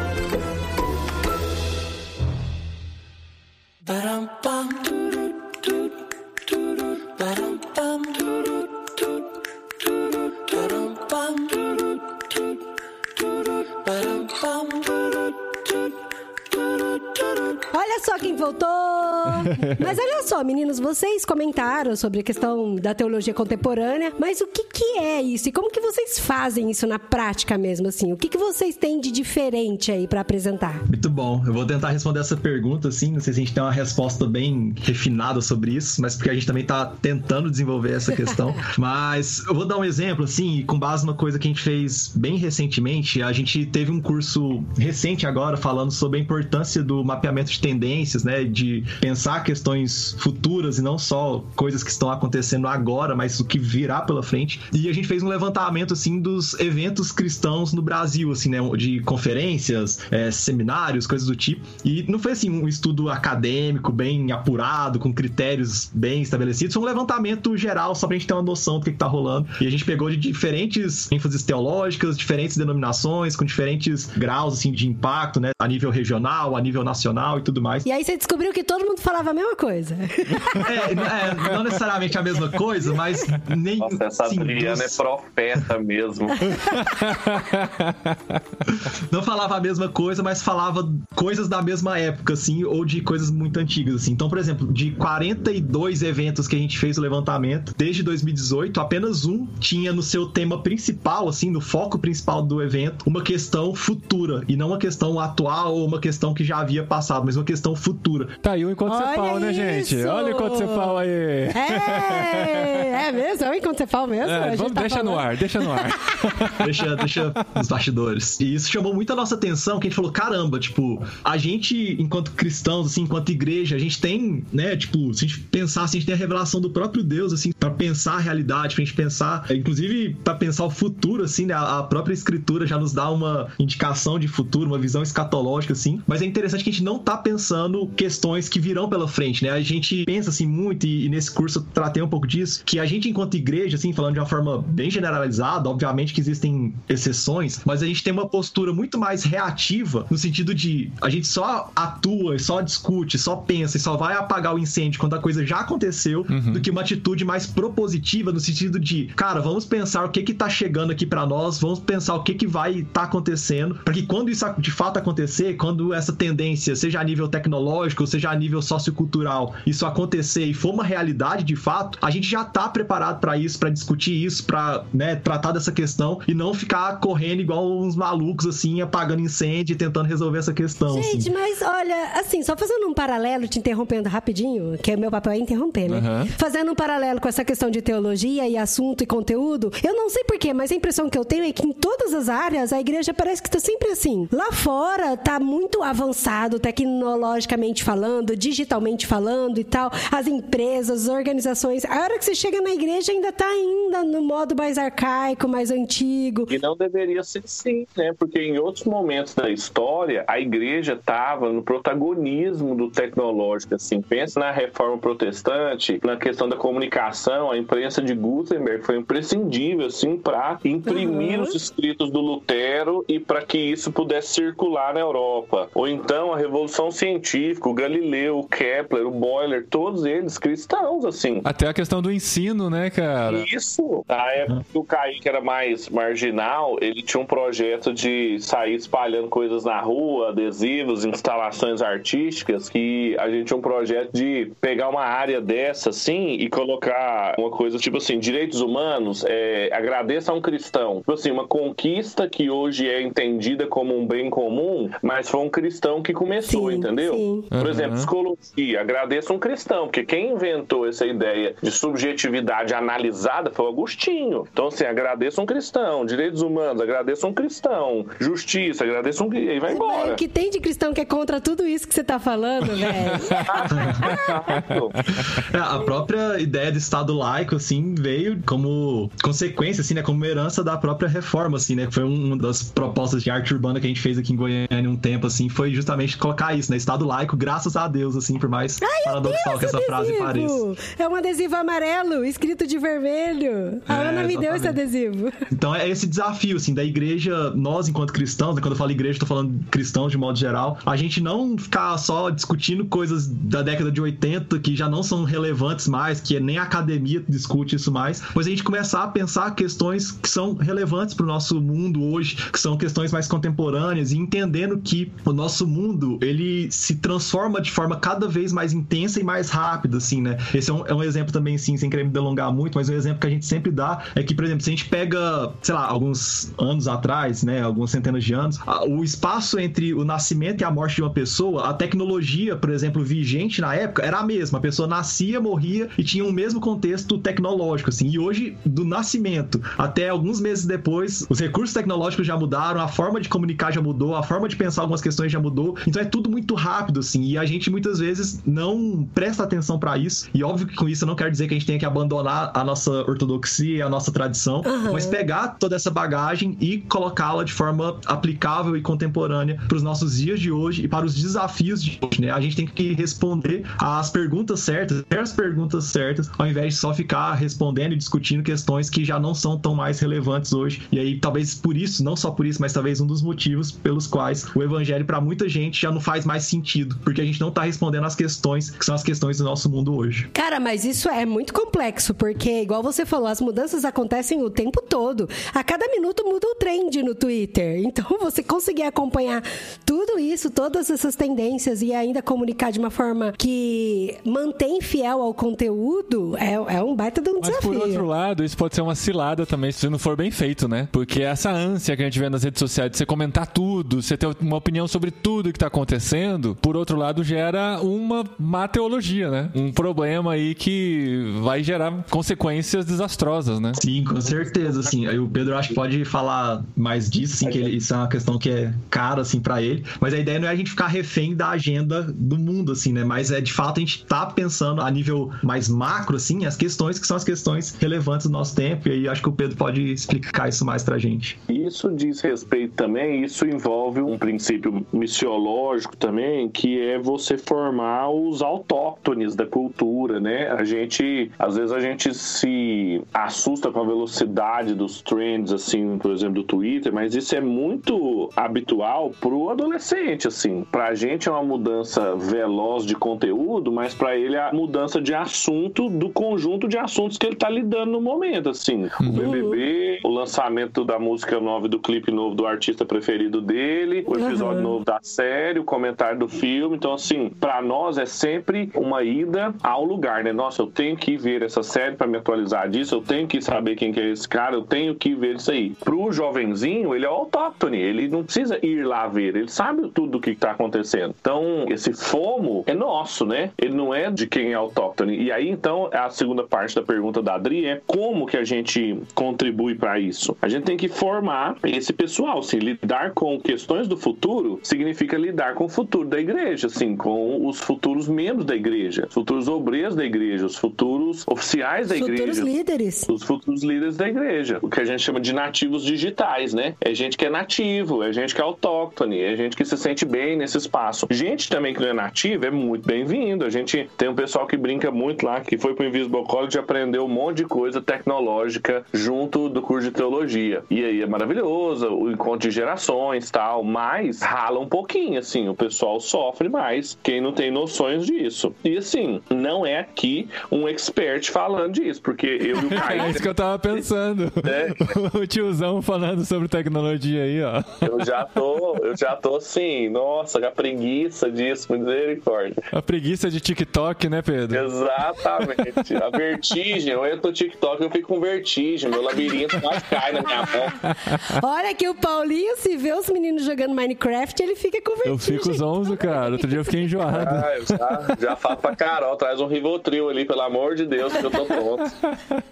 Olha só quem voltou! *laughs* Mas olha só, meninos, vocês comentaram sobre a questão da teologia contemporânea, mas o que, que é isso? E como que vocês fazem isso na prática mesmo, assim? O que, que vocês têm de diferente aí para apresentar? Muito bom. Eu vou tentar responder essa pergunta, assim. Não sei se a gente tem uma resposta bem refinada sobre isso, mas porque a gente também tá tentando desenvolver essa questão. *laughs* mas eu vou dar um exemplo, assim, com base numa coisa que a gente fez bem recentemente. A gente teve um curso recente agora falando sobre a importância do mapeamento de tendências, né? De pensar questões futuras e não só coisas que estão acontecendo agora, mas o que virá pela frente. E a gente fez um levantamento, assim, dos eventos cristãos no Brasil, assim, né? De conferências, é, seminários, coisas do tipo. E não foi, assim, um estudo acadêmico bem apurado, com critérios bem estabelecidos. Foi um levantamento geral, só pra gente ter uma noção do que, que tá rolando. E a gente pegou de diferentes ênfases teológicas, diferentes denominações, com diferentes graus, assim, de impacto, né? A nível regional, a nível nacional e tudo mais. E aí você descobriu que todo mundo falava a mesma coisa. É, é não necessariamente a mesma coisa, mas nem. Nossa, essa assim, Adriana dos... é profeta mesmo. *laughs* não falava a mesma coisa, mas falava coisas da mesma época, assim, ou de coisas muito antigas, assim. Então, por exemplo, de 42 eventos que a gente fez o levantamento, desde 2018, apenas um tinha no seu tema principal, assim, no foco principal do evento, uma questão futura, e não uma questão atual ou uma questão que já havia passado, mas uma questão futura. Tá aí o encontro cepal, né, gente? Olha o encontro cepal aí. É, é mesmo? É o encontro cepal mesmo? É, vamos, tá deixa falando. no ar, deixa no ar. *laughs* deixa, deixa nos bastidores. E isso chamou muito a nossa atenção, que a gente falou, caramba, tipo, a gente, enquanto cristãos, assim, enquanto igreja, a gente tem, né, tipo, se a gente pensar assim, a gente tem a revelação do próprio Deus, assim, para pensar a realidade, pra gente pensar, inclusive para pensar o futuro, assim, né, a própria escritura já nos dá uma indicação de futuro, uma visão escatológica, assim, mas é interessante que a gente não tá pensando questões que virão pela frente, né? A gente pensa assim muito, e, e nesse curso eu tratei um pouco disso, que a gente, enquanto igreja, assim, falando de uma forma bem generalizada, obviamente que existem exceções, mas a gente tem uma postura muito mais reativa, no sentido de a gente só atua, só discute, só pensa e só vai apagar o incêndio quando a coisa já aconteceu, uhum. do que uma atitude mais propositiva, no sentido de, cara, vamos pensar o que que tá chegando aqui para nós, vamos pensar o que que vai estar tá acontecendo, para que quando isso de fato acontecer, quando essa tendência, seja a nível tecnológico, seja a nível sociocultural isso acontecer e for uma realidade de fato, a gente já tá preparado para isso, para discutir isso, para né, tratar dessa questão e não ficar correndo igual uns malucos assim, apagando incêndio e tentando resolver essa questão. Gente, assim. mas olha, assim, só fazendo um paralelo, te interrompendo rapidinho, que é meu papel é interromper, né? Uhum. Fazendo um paralelo com essa questão de teologia e assunto e conteúdo, eu não sei porquê, mas a impressão que eu tenho é que em todas as áreas a igreja parece que tá sempre assim. Lá fora tá muito avançado tecnologicamente falando, digitalmente falando e tal. As empresas, as organizações. A hora que você chega na igreja ainda tá ainda no modo mais arcaico, mais antigo. E não deveria ser assim, né? Porque em outros momentos da história, a igreja estava no protagonismo do tecnológico, assim. Pensa na reforma protestante, na questão da comunicação, a imprensa de Gutenberg foi imprescindível, assim, para imprimir Uhum. os escritos do Lutero e para que isso pudesse circular na Europa. Ou então a Revolução Científica, o Galileu, o Kepler, o Boiler, todos eles cristãos, assim. Até a questão do ensino, né, cara? Isso. Na época que o Kaique era mais marginal, ele tinha um projeto de sair espalhando coisas na rua, adesivos, instalações artísticas, que a gente tinha um projeto de pegar uma área dessa, assim, e colocar uma coisa tipo assim, direitos humanos, é, agradeça a um cristão. Tipo assim, uma conquista que hoje é entendida como um bem comum, mas foi um cristão que começou, Sim, entendeu? sim. Por Uhum. exemplo, psicologia, agradeço um cristão, porque quem inventou essa ideia de subjetividade analisada foi o Agostinho. Então, assim, agradeço um cristão. Direitos humanos, agradeço um cristão. Justiça, agradeço um. E aí vai Mas embora. o que tem de cristão que é contra tudo isso que você tá falando, velho? *laughs* É, a própria ideia de Estado laico, assim, veio como consequência, assim, né? Como herança da própria reforma, assim, né? Foi uma das propostas de arte urbana que a gente fez aqui em Goiânia um tempo, assim, foi justamente colocar isso, né? Estado laico, graças a Deus, assim, por mais paradoxal que essa frase pareça. adesivo. É um adesivo amarelo, escrito de vermelho. A É, Ana me deu esse exatamente. adesivo. Então é esse desafio, assim, da igreja, nós enquanto cristãos, né, quando eu falo igreja, tô falando cristãos de modo geral, a gente não ficar só discutindo coisas da década de 80 que já não são relevantes mais, que nem a academia discute isso mais, mas a gente começar a pensar questões que são relevantes para o nosso mundo hoje, que são questões mais contemporâneas e entendendo que o nosso mundo, ele se transforma de forma cada vez mais intensa e mais rápida, assim, né? Esse é um, é um exemplo também, sim, sem querer me delongar muito, mas um exemplo que a gente sempre dá é que, por exemplo, se a gente pega, sei lá, alguns anos atrás, né, algumas centenas de anos, a- o espaço entre o nascimento e a morte de uma pessoa, a tecnologia, por exemplo, vigente na época era a mesma. A pessoa nascia, morria e tinha o mesmo contexto tecnológico, assim. E hoje, do nascimento até alguns meses depois, os recursos tecnológicos já mudaram, a forma de comunicar já mudou, a forma de pensar algumas questões já mudou. Então é tudo muito rápido, assim. E a gente muitas vezes não presta atenção pra isso. E óbvio que com isso eu não quero dizer que a gente tenha que abandonar a nossa ortodoxia, a nossa tradição, Aham. mas pegar toda essa bagagem e colocá-la de forma aplicável e contemporânea para os nossos dias de hoje e para os desafios de hoje, né? A gente tem que responder às perguntas certas, ter as perguntas certas, ao invés de só ficar respondendo e discutindo questões que já não são tão mais relevantes hoje. E aí, talvez por isso, não só por isso, mas talvez um dos motivos pelos quais o evangelho para muita gente já não faz mais sentido, porque a gente não tá respondendo às questões que são as questões do nosso mundo hoje. Cara, mas isso é muito complexo, porque, igual você falou, as mudanças acontecem o tempo todo. A cada minuto muda o trend no Twitter. *laughs* Então, você conseguir acompanhar tudo isso, todas essas tendências e ainda comunicar de uma forma que mantém fiel ao conteúdo, é, é um baita de um Mas desafio. por outro lado, isso pode ser uma cilada também, se não for bem feito, né? Porque essa ânsia que a gente vê nas redes sociais de você comentar tudo, você ter uma opinião sobre tudo que tá acontecendo, por outro lado, gera uma má teologia, né? Um problema aí que vai gerar consequências desastrosas, né? Sim, com certeza, assim. Aí o Pedro acho que pode falar mais disso, assim, que ele- isso é uma questão que é cara, assim, pra ele. Mas a ideia não é a gente ficar refém da agenda do mundo, assim, né? Mas é, de fato, a gente tá pensando a nível mais macro, assim, as questões que são as questões relevantes do nosso tempo. E aí acho que o Pedro pode explicar isso mais pra gente. Isso diz respeito também, isso envolve um princípio missiológico também, que é você formar os autóctones da cultura, né? A gente, às vezes a gente se assusta com a velocidade dos trends, assim, por exemplo, do Twitter, mas isso é muito habitual pro adolescente, assim. Pra gente é uma mudança veloz de conteúdo, mas pra ele é a mudança de assunto do conjunto de assuntos que ele tá lidando no momento, assim. O BBB, o lançamento da música nova e do clipe novo do artista preferido dele, o episódio Uhum. novo da série, o comentário do filme. Então, assim, pra nós é sempre uma ida ao lugar, né? Nossa, eu tenho que ver essa série para me atualizar disso, eu tenho que saber quem que é esse cara, eu tenho que ver isso aí. Pro jovenzinho, ele é autóctone, ele não precisa ir lá ver, ele sabe tudo o que está acontecendo. Então, esse fomo é nosso, né? Ele não é de quem é autóctone. E aí, então, a segunda parte da pergunta da Adri é como que a gente contribui para isso? A gente tem que formar esse pessoal, assim, lidar com questões do futuro significa lidar com o futuro da igreja, assim, com os futuros membros da igreja, os futuros obreiros da igreja, os futuros oficiais da Futuros igreja. líderes. Os futuros líderes da igreja. O que a gente chama de nativos digitais, né? É gente que é nativo, é gente que é autóctone, é gente que se sente bem nesse espaço. Gente também que não é nativa é muito bem-vindo. A gente tem um pessoal que brinca muito lá, que foi pro Invisible College e aprendeu um monte de coisa tecnológica junto do curso de teologia. E aí é maravilhoso, o encontro de gerações tal, mas rala um pouquinho, assim, o pessoal sofre mais, quem não tem noções disso. E assim, não é aqui um expert falando disso, porque eu e o *laughs* É Caio isso que eu tava pensando. É. *laughs* O tiozão falando sobre tecnologia aí, ó. Eu já tô, eu já tô assim, nossa, a preguiça disso, misericórdia. A preguiça de TikTok, né, Pedro? Exatamente. A vertigem, eu entro no TikTok, eu fico com vertigem, meu labirinto quase cai na minha mão. Olha que o Paulinho, se vê os meninos jogando Minecraft, ele fica com Eu vertigem. fico zonzo, cara. Outro dia eu fiquei enjoado. Ah, já, já falo pra Carol, traz um Rivotril ali, pelo amor de Deus, que eu tô pronto.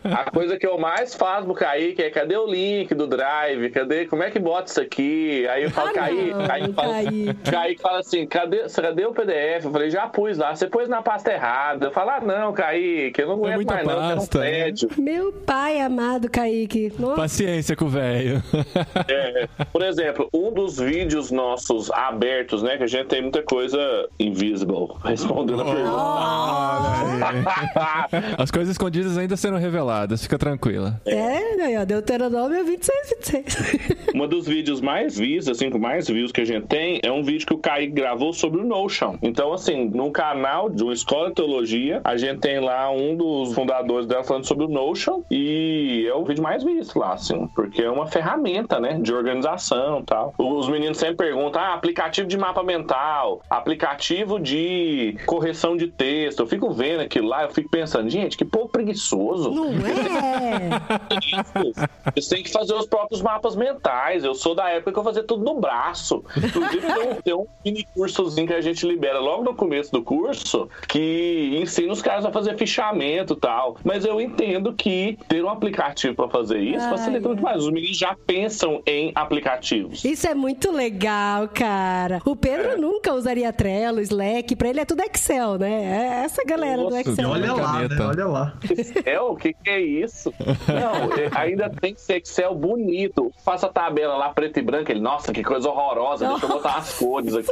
A coisa que eu mais faço pro Kaique é cadê o link do Drive? Cadê? Como é que bota isso aqui? Aí eu falo, Ah, Kaique, não, Kaique, fala, Kaique. Kaique fala assim, cadê, cadê o PDF? Eu falei, já pus lá, você pôs na pasta errada. Eu falo, ah, não, Kaique, eu não É aguento muita mais não, eu quero um pasta, né? prédio. Meu pai amado, Kaique. Nossa. Paciência com o velho. É, por exemplo, um dos vídeos nossos abertos, né? Que a gente tem muita coisa invisible, respondendo a pergunta. As coisas escondidas ainda serão reveladas, fica tranquila. É, ó, Deuteronômio 26, 26. Um dos vídeos mais vistos, assim, com mais views que a gente tem, é um vídeo que o Kaique gravou sobre o Notion. Então, assim, no canal de uma escola de teologia, a gente tem lá um dos fundadores dela falando sobre o Notion e é o vídeo mais visto lá, assim, porque é uma ferramenta, né, de organização e tal. Os meninos sempre perguntam, ah, aplicativo de mapa mental, aplicativo de correção de texto. Eu fico vendo aquilo lá, eu fico pensando, gente, que povo preguiçoso. Não *laughs* é? Eles têm que fazer os próprios mapas mentais. Eu sou da época que eu fazia tudo no braço. Inclusive, tem um, mini cursozinho que a gente libera logo no começo do curso que ensina os caras a fazer fichamento e tal. Mas eu entendo que ter um aplicativo para fazer isso Ai, facilita muito ai. mais. Os meninos já pensam em aplicativos. Isso é muito legal, cara. O Pedro nunca usaria Trello, Slack, pra ele é tudo Excel, né? É essa galera do Nossa, Excel. Olha lá, né? Olha lá. Excel? O que, que é isso? Não, é- ainda tem que ser Excel bonito. Faça a tabela lá preto e branco. Ele, nossa, que coisa horrorosa. Deixa eu botar as cores aqui.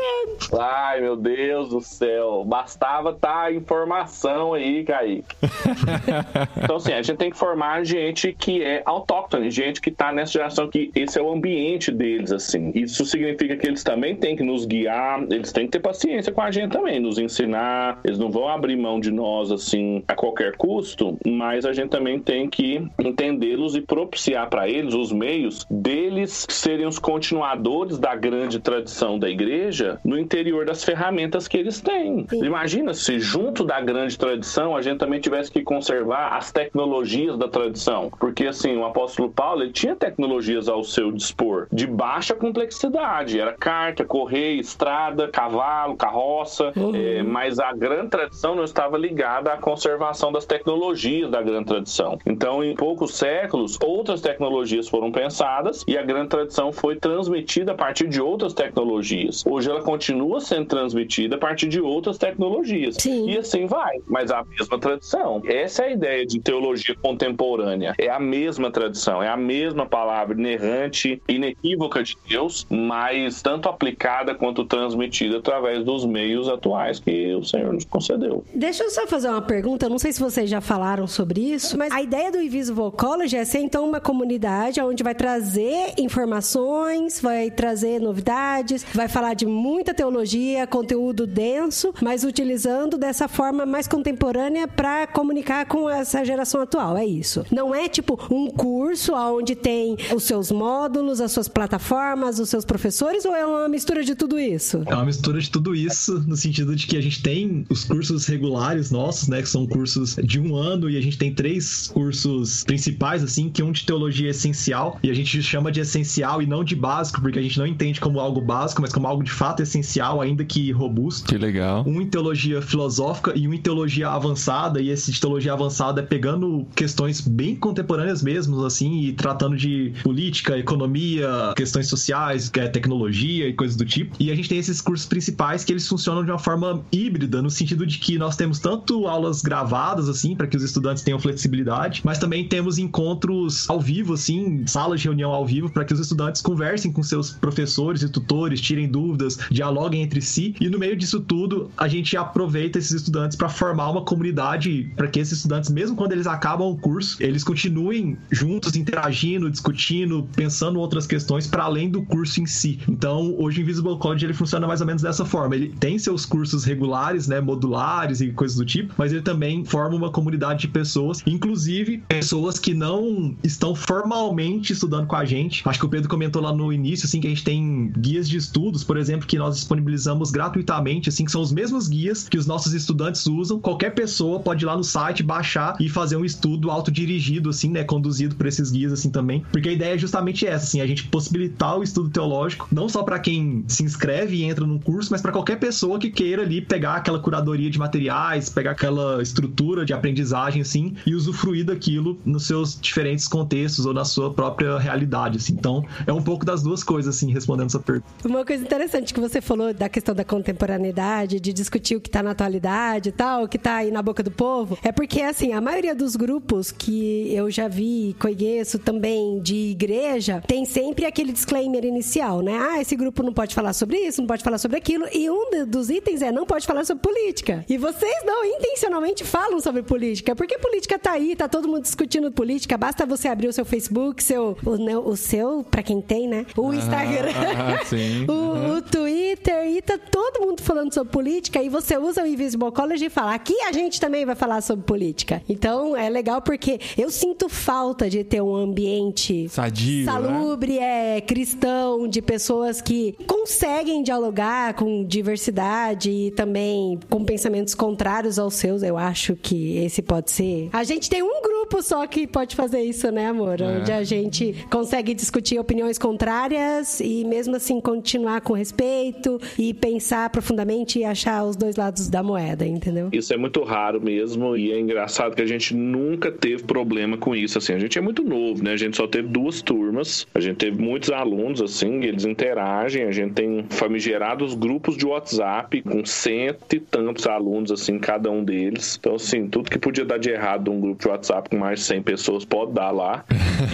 Ai, meu Deus do céu. Bastava tá a informação aí, Kaique. *laughs* Então, assim, a gente tem que formar gente que é autóctone, gente que tá nessa geração que esse é o ambiente deles, assim. Isso significa que eles também têm que nos guiar, eles têm que ter paciência com a gente também, nos ensinar. Eles não vão abrir mão de nós, assim, a qualquer custo, mas a gente também tem que entendê-los e propiciar para eles os meios deles serem os continuadores da grande tradição da igreja no interior das ferramentas que eles têm. Sim. Imagina se junto da grande tradição a gente também tivesse que conservar as tecnologias da tradição, porque assim, o apóstolo Paulo ele tinha tecnologias ao seu dispor de baixa complexidade, era carta, correio, estrada, cavalo, carroça, eh, mas a grande tradição não estava ligada à conservação das tecnologias da grande tradição. Então, em poucos séculos, outras tecnologias foram pensadas e a grande tradição foi transmitida a partir de outras tecnologias. Hoje ela continua sendo transmitida a partir de outras tecnologias. Sim. E assim vai, mas a mesma tradição. Essa é a ideia de teologia contemporânea. É a mesma tradição, é a mesma palavra inerrante, inequívoca de Deus, mas tanto aplicada quanto transmitida através dos meios atuais que o Senhor nos concedeu. Deixa eu só fazer uma pergunta, eu não sei se vocês já falaram sobre isso, mas a ideia do Invisible College é ser então uma comunidade onde vai trazer informações, vai trazer novidades, vai falar de muita teologia, conteúdo denso, mas utilizando dessa forma mais contemporânea para comunicar com essa geração atual, é isso. Não é tipo um curso onde tem os seus módulos, as suas plataformas, os seus professores, ou é uma mistura de tudo isso? É uma mistura de tudo isso, no sentido de que a gente tem os cursos regulares nossos, né? Que são cursos de um ano e a gente tem três cursos principais, assim, que um de teologia é essencial e a gente chama de essencial e não de básico, porque a gente não entende como algo básico, mas como algo de fato essencial, ainda que robusto. Que legal. Um em teologia filosófica e um em teologia avançada, e esse de teologia avançada é pegando questões bem contemporâneas mesmo, assim, e tratando de política, economia, questões sociais, é, tecnologia e coisas do tipo. E a gente tem esses cursos principais que eles funcionam de uma forma híbrida, no sentido de que nós temos tanto aulas gravadas, assim, para que os estudantes tenham flexibilidade, mas também temos encontros ao vivo, assim, salas de reunião ao vivo, para que os estudantes conversem com seus professores e tutores, tirem dúvidas, dialoguem entre si. E no meio disso tudo, a gente aproveita esses estudantes para formar uma comunidade, para que esses estudantes, mesmo quando eles acabam o curso, eles continuem juntos, interagindo, discutindo, pensando outras questões para além do curso em si. Então, hoje o Invisible College ele funciona mais ou menos dessa forma. Ele tem seus cursos regulares, né, modulares e coisas do tipo, mas ele também forma uma comunidade de pessoas, inclusive pessoas que não estão formalmente estudando com a gente. Acho que o Pedro comentou lá no início, assim, que a gente tem guias de estudos, por exemplo, que nós disponibilizamos gratuitamente, assim, que são os mesmos guias que os nossos estudantes usam. Qualquer pessoa pode ir lá no site, baixar e fazer um estudo autodirigido, assim, né, conduzido por esses guias, assim, também. Porque a ideia é justamente essa, assim, a gente possibilitar o estudo teológico, não só para quem se inscreve e entra no curso, mas para qualquer pessoa que queira ali pegar aquela curadoria de materiais, pegar aquela estrutura de aprendizagem, assim, e usufruir daquilo nos seus diferentes contextos ou na sua própria realidade, assim. Então, é um pouco das duas coisas, assim, respondendo essa pergunta. Uma coisa interessante que você falou da questão da contemporaneidade, de discutir o que está na atualidade e tal, o que está aí na boca do povo, é porque, assim, a maioria dos grupos que eu já vi, conheço também de igreja, tem sempre aquele disclaimer inicial, né? Ah, esse grupo não pode falar sobre isso, não pode falar sobre aquilo, e um dos itens é não pode falar sobre política. E vocês não intencionalmente falam sobre política, porque política tá aí, tá todo mundo discutindo política, basta você abrir o seu Facebook, seu, o, né, o seu, para quem tem, né? O Instagram, Ah, *laughs* o, o Twitter, e tá todo mundo falando sobre política, e você usa o Invisible College e fala, aqui a gente também vai falar sobre política. Então, é legal porque eu sinto falta de ter um ambiente Sadio, né? salubre, é cristão, de pessoas que conseguem dialogar com diversidade e também com pensamentos contrários aos seus. Eu acho que esse pode ser. A gente tem um grupo só que pode fazer isso, né, amor? É. Onde a gente consegue discutir opiniões contrárias e mesmo assim continuar com respeito e pensar profundamente e achar os dois lados da moeda, entendeu? Isso é muito raro mesmo e é engraçado que a gente nunca teve problema com isso, assim. A gente é muito novo, né? A gente só teve duas turmas, a gente teve muitos alunos, assim, eles interagem, a gente tem famigerados grupos de WhatsApp com cento e tantos alunos, assim, cada um deles. Então, assim, tudo que podia dar de errado num grupo de WhatsApp com mais de 100 pessoas pode dar lá.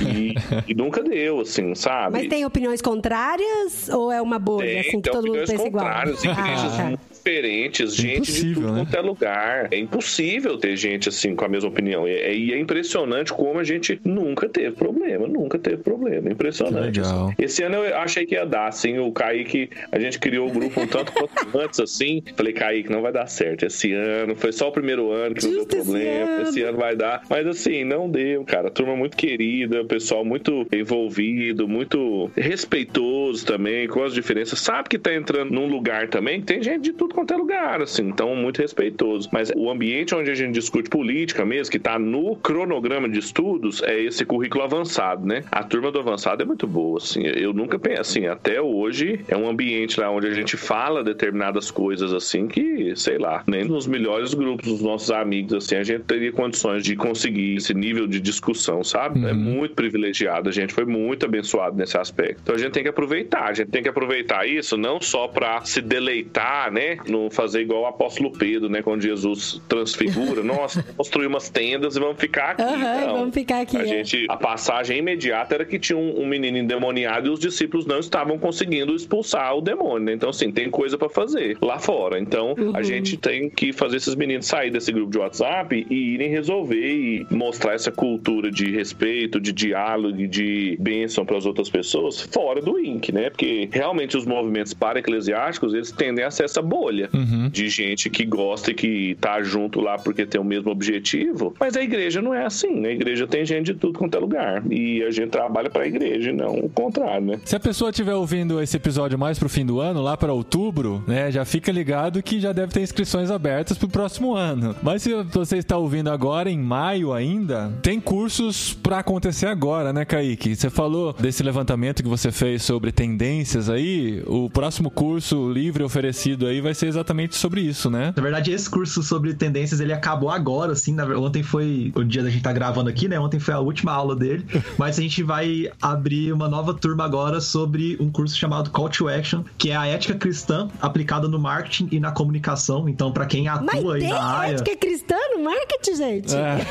E, *laughs* e nunca deu, assim, sabe? Mas tem opiniões contrárias ou é uma bolha, Tem, assim, que tem todo mundo opiniões pensa igual? contrárias, igrejas Ah, tá. Diferentes, gente de tudo né? quanto é lugar. É impossível ter gente assim com a mesma opinião. E é, e é impressionante como a gente nunca teve problema, nunca teve problema. Impressionante. Assim. Esse ano eu achei que ia dar, assim, o Kaique, a gente criou o grupo um tanto quanto *laughs* antes, assim. Falei, Kaique, não vai dar certo esse ano. Foi só o primeiro ano que não Justo deu esse problema. ano. Esse ano vai dar. Mas assim, não deu, cara. Turma muito querida, pessoal muito envolvido, muito respeitoso também, com as diferenças. Sabe que tá entrando num lugar também que tem gente de tudo quanto é lugar, assim. Então, muito respeitoso. Mas o ambiente onde a gente discute política mesmo, que tá no cronograma de estudos, é esse currículo avançado, né? A turma do avançado é muito boa, assim. Eu nunca pensei, assim, até hoje é um ambiente lá onde a gente fala determinadas coisas, assim, que, sei lá, nem nos melhores grupos dos nossos amigos, assim, a gente teria condições de conseguir esse nível de discussão, sabe? É muito privilegiado, a gente foi muito abençoado nesse aspecto. Então a gente tem que aproveitar, a gente tem que aproveitar isso não só pra se deleitar, né? Não fazer igual o apóstolo Pedro, né? Quando Jesus transfigura, *laughs* nossa, construir umas tendas e vamos ficar aqui. Não. vamos ficar aqui. A é. gente, a passagem imediata era que tinha um, um menino endemoniado e os discípulos não estavam conseguindo expulsar o demônio. né? Então, assim, tem coisa pra fazer lá fora. Então, Uhum. a gente tem que fazer esses meninos sair desse grupo de WhatsApp e irem resolver e mostrar essa cultura de respeito, de diálogo, e de bênção para as outras pessoas fora do INC, né? Porque realmente os movimentos para-eclesiásticos eles tendem a ser essa bolha. Bolha Uhum. de gente que gosta e que tá junto lá porque tem o mesmo objetivo. Mas a igreja não é assim. A igreja tem gente de tudo quanto é lugar. E a gente trabalha pra igreja, e não o contrário, né? Se a pessoa estiver ouvindo esse episódio mais pro fim do ano, lá para outubro, né, já fica ligado que já deve ter inscrições abertas pro próximo ano. Mas se você está ouvindo agora, em maio ainda, tem cursos pra acontecer agora, né, Kaique? Você falou desse levantamento que você fez sobre tendências aí. O próximo curso livre oferecido aí vai ser exatamente sobre isso, né? Na verdade, esse curso sobre tendências, ele acabou agora, assim. na Ontem foi o dia da gente tá gravando aqui, né? Ontem foi a última aula dele. *laughs* Mas a gente vai abrir uma nova turma agora sobre um curso chamado Call to Action, que é a ética cristã aplicada no marketing e na comunicação. Então, pra quem Mas atua aí tem na área... ética cristã no marketing, gente? É. *laughs*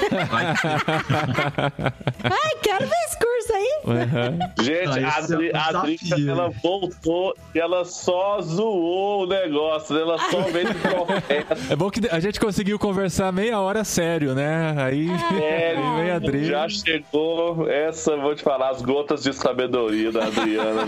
Ai, quero ver esse curso aí. Uhum. Gente, Ah, a é um a ela voltou e ela só zoou o negócio, ela só profeta. É bom que a gente conseguiu conversar meia hora sério, né? Aí, *laughs* aí vem a Adri. Já chegou essa, vou te falar, as gotas de sabedoria da Adriana.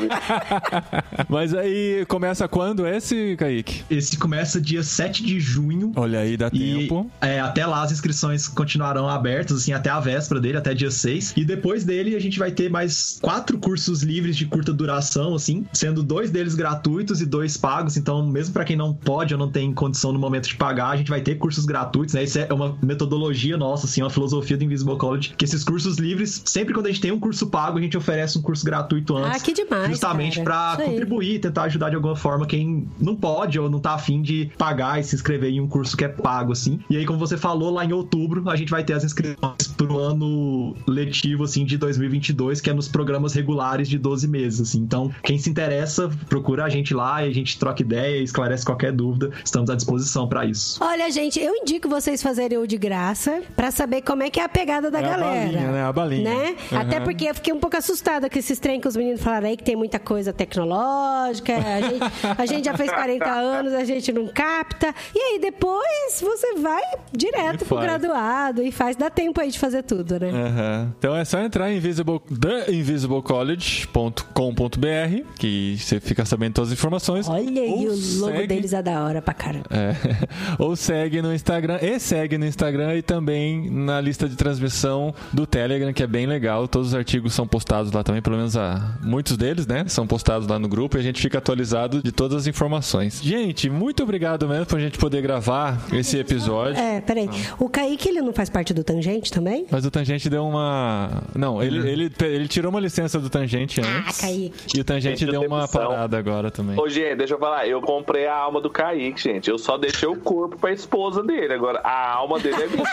*laughs* Mas aí começa quando esse, Kaique? Esse começa dia 7 de junho. Olha aí, dá E tempo. é, até lá as inscrições continuarão abertas, assim, até a véspera dele, até dia 6. E depois dele a gente vai ter mais quatro cursos livres de curta duração, assim, sendo dois deles gratuitos e dois pagos. Então, mesmo pra quem não pode ou não tem condição no momento de pagar, a gente vai ter cursos gratuitos, né? Isso é uma metodologia nossa, assim, uma filosofia do Invisible College, que esses cursos livres, sempre quando a gente tem um curso pago, a gente oferece um curso gratuito antes. Ah, que demais, Justamente aí. contribuir, tentar ajudar de alguma forma quem não pode ou não tá afim de pagar e se inscrever em um curso que é pago, assim. E aí, como você falou, lá em outubro a gente vai ter as inscrições pro ano letivo, assim, de 2022, que é nos programas regulares de 12 meses, assim. Então, quem se interessa, procura a gente lá e a gente troca ideia, esclarece qualquer dúvida. Estamos à disposição pra isso. Olha, gente, eu indico vocês fazerem o de graça pra saber como é que é a pegada da É a galera. balinha, né? A balinha. Né? Uhum. Até porque eu fiquei um pouco assustada com esses trem que os meninos falaram aí, que tem muita coisa tecnológica. A gente, a gente já fez 40 anos, a gente não capta. E aí depois você vai direto E pro faz. graduado e faz. Dá tempo aí de fazer tudo, né? Aham. Então é só entrar em invisible, theinvisiblecollege.com.br que você fica sabendo todas as informações. Olha aí, o logo deles é da hora pra caramba. É. *laughs* Ou segue no Instagram, e segue no Instagram e também na lista de transmissão do Telegram, que é bem legal. Todos os artigos são postados lá também, pelo menos a, muitos deles, né? São postados lá no grupo e a gente fica atualizado de todas as informações. Gente, muito obrigado mesmo por a gente poder gravar esse episódio. É, peraí. O Kaique, ele não faz parte do Tangente também? Mas o Tangente deu uma. Não, ele, ele, ele tirou uma licença do Tangente Ah, antes. Kaique. E o Tangente Gente, deu uma parada agora também. Ô, gente, deixa eu falar, eu comprei a alma do Kaique, gente. Eu só deixei o corpo pra esposa dele. Agora, a alma dele é minha.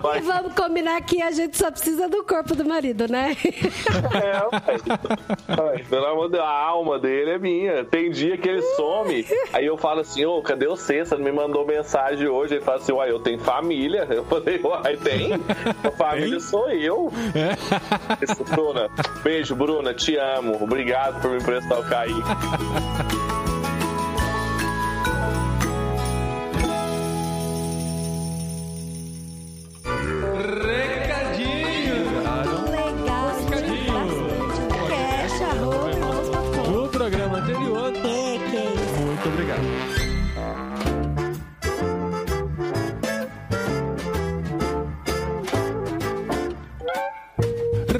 Vai- E vamos combinar que a gente só precisa do corpo do marido, né? É. Ai, pelo amor de Deus, a alma dele é minha. Tem dia que ele some, aí eu falo assim, ô, cadê você? Você não me mandou mensagem hoje? Ele fala assim, uai, eu tenho família. Eu falei, uai, tem? A família sou eu. Isso, Bruna, beijo, Bruna, te amo. Obrigado por me emprestar o Kaique. Recadinho!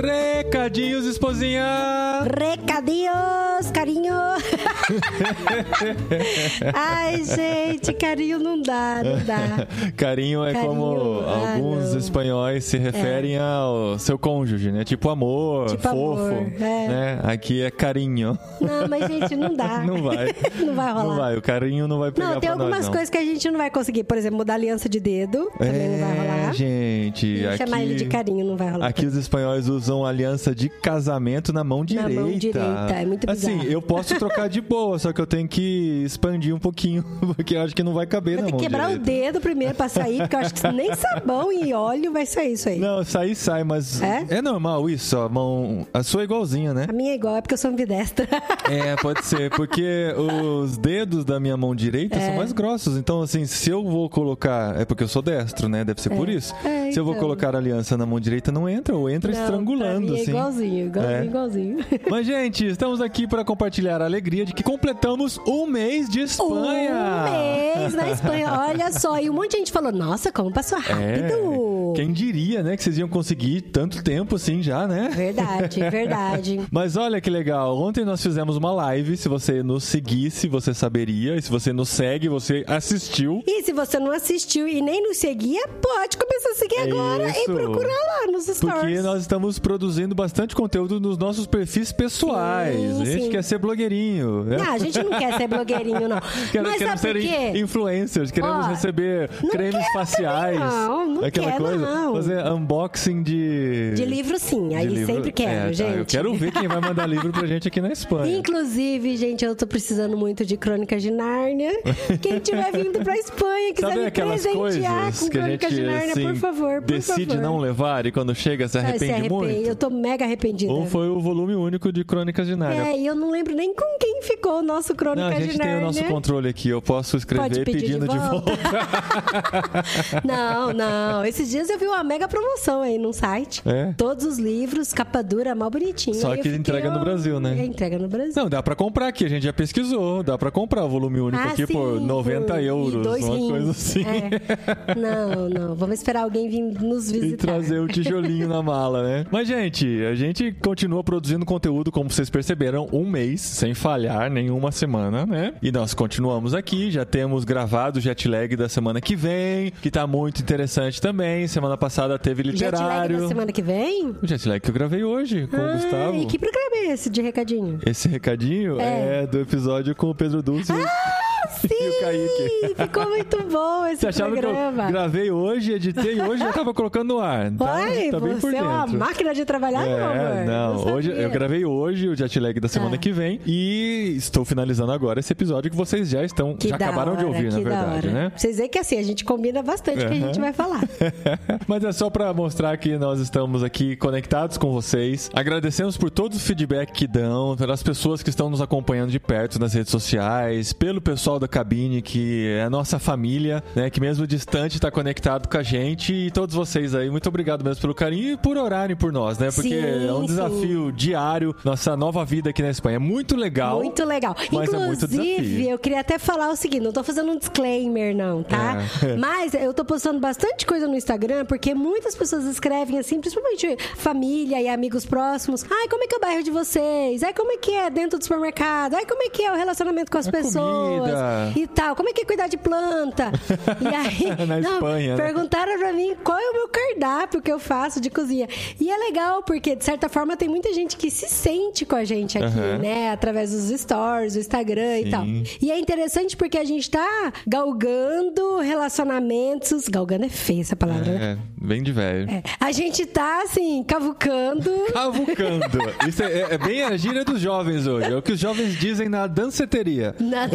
Recadinhos, esposinha! Recadinhos, carinho. *laughs* Ai, gente, carinho não dá, não dá. *laughs* Carinho é Carinho, como ah, alguns não. espanhóis se referem ao seu cônjuge, né? Tipo amor, Tipo fofo. amor, é. Né? Aqui é carinho. Não, mas, gente, não dá. *laughs* Não vai. não vai rolar. Não vai, o carinho não vai pegar Não, tem pra nós, algumas não. coisas que a gente não vai conseguir. Por exemplo, mudar aliança de dedo. Também não vai rolar. É, gente. E aqui... chamar ele de carinho não vai rolar. Aqui os espanhóis usam aliança de casamento na mão Na direita. mão direita, é muito Assim, bizarro. eu posso trocar de boa, só que eu tenho que expandir um pouquinho, *laughs* porque eu acho que não vai caber Vai na mão que quebrar direita. o dedo primeiro pra sair, porque eu acho que nem sabão e óleo vai sair isso aí. Não, sair sai, mas É? é? normal isso, a mão. A sua é igualzinha, né? A minha é igual, é porque eu sou ambidestra. *laughs* É, pode ser, porque os dedos da minha mão direita É. são mais grossos. Então, assim, se eu vou colocar. É porque eu sou destro, né? Deve ser por isso. É, se eu vou então. colocar a aliança na mão direita, não entra, ou entra Não, estrangulando, é assim. igualzinho, igualzinho, É. igualzinho. *laughs* Mas, gente, estamos aqui para compartilhar a alegria de que que completamos um mês de Espanha. Um mês na Espanha, olha só. E um monte de gente falou, nossa, como passou rápido. É, quem diria, né, que vocês iam conseguir tanto tempo assim já, né? Verdade, *laughs* verdade. Mas olha que legal, ontem nós fizemos uma live, se você nos seguisse, você saberia, e se você nos segue, você assistiu. E se você não assistiu e nem nos seguia, pode começar a seguir É agora isso. e procurar lá nos stories. Porque nós estamos produzindo bastante conteúdo nos nossos perfis pessoais. Sim, a gente sim. quer ser blogueirinho, né? Não, a gente não quer ser blogueirinho, não. *laughs* Quer- Mas queremos ser influencers, queremos Ó, receber cremes quero faciais. não, não aquela quero, coisa. não. Fazer unboxing de. De livro, sim. Aí livro. sempre quero, É, tá, gente. Eu quero ver quem vai mandar livro pra gente aqui na Espanha. Inclusive, gente, eu tô precisando muito de Crônicas de Nárnia. Quem tiver vindo pra Espanha, quiser Sabe me aquelas presentear coisas com Crônicas gente de Nárnia, assim, por favor, por decide favor. não levar e quando chega se arrepende, se arrepende. muito? Eu tô mega arrependida. Ou foi o volume único de Crônicas de Nárnia? É, e eu não lembro nem com quem ficou o nosso Não, Crônicas a gente de tem o nosso controle aqui. Eu posso escrever Pode pedir pedindo de de volta. volta. *laughs* Não, não. Esses dias eu vi uma mega promoção aí num site. É? Todos os livros, capa dura, mal bonitinho. Só Aí que fiquei, entrega no Brasil, né? É, entrega no Brasil. Não, dá pra comprar aqui. A gente já pesquisou. Dá pra comprar o volume único Ah, aqui sim, por 90 por- e euros. dois uma rins. coisa assim. É. Não, não. Vamos esperar alguém vir nos E visitar. trazer o tijolinho na mala, né? Mas, *laughs* gente, a gente continua produzindo conteúdo, como vocês perceberam, um mês, sem falhar nenhuma semana, né? E nós continuamos aqui, já temos gravado o jet lag da semana que vem, que tá muito interessante também. Semana passada teve Jet lag literário. da semana que vem? O jet lag que eu gravei hoje com o Ah, Gustavo. E que programa é esse de recadinho? Esse recadinho é. É. do episódio com o Pedro Dulce *laughs* Sim! Ficou muito bom esse Você achava programa. que eu gravei hoje, editei hoje e já tava colocando no ar. Tá, Uai, tá bem por você é uma dentro. máquina de trabalhar, É, meu amor. não, hoje eu gravei hoje o jet lag da semana Ah. que vem e estou finalizando agora esse episódio que vocês já estão, Que já acabaram de hora, ouvir, na verdade, né? Vocês veem que assim, a gente combina bastante o que a gente vai falar. *laughs* Mas é só pra mostrar que nós estamos aqui conectados com vocês. Agradecemos por todo o feedback que dão, pelas pessoas que estão nos acompanhando de perto nas redes sociais, pelo pessoal da cabine que é a nossa família, né, que mesmo distante está conectado com a gente e todos vocês aí. Muito obrigado mesmo pelo carinho e por orarem por nós, né? Porque Sim, é um sim. desafio diário nossa nova vida aqui na Espanha. É muito legal. Muito legal. É Inclusive, desafio. eu queria até falar o seguinte: não tô fazendo um disclaimer, não, tá? É. *laughs* Mas eu tô postando bastante coisa no Instagram, porque muitas pessoas escrevem assim, principalmente família e amigos próximos. Ai, como é que é o bairro de vocês? Ai, como é que é dentro do supermercado? Ai, como é que é o relacionamento com as A pessoas? comida. E tal. Como é que é cuidar de planta? *laughs* E aí. Na Espanha, né? Perguntaram pra mim qual é o meu cardápio que eu faço de cozinha. E é legal, porque, de certa forma, tem muita gente que se sente com a gente aqui, Aham. né? Através dos stories, do Instagram Sim. e tal. E é interessante porque a gente tá galgando relacionamentos. Galgando é feia essa palavra, né? É, bem de velho. É. A gente tá, assim, cavucando. *laughs* Cavucando. Isso é, é bem a gíria dos jovens hoje. É o que os jovens dizem na danceteria. Na,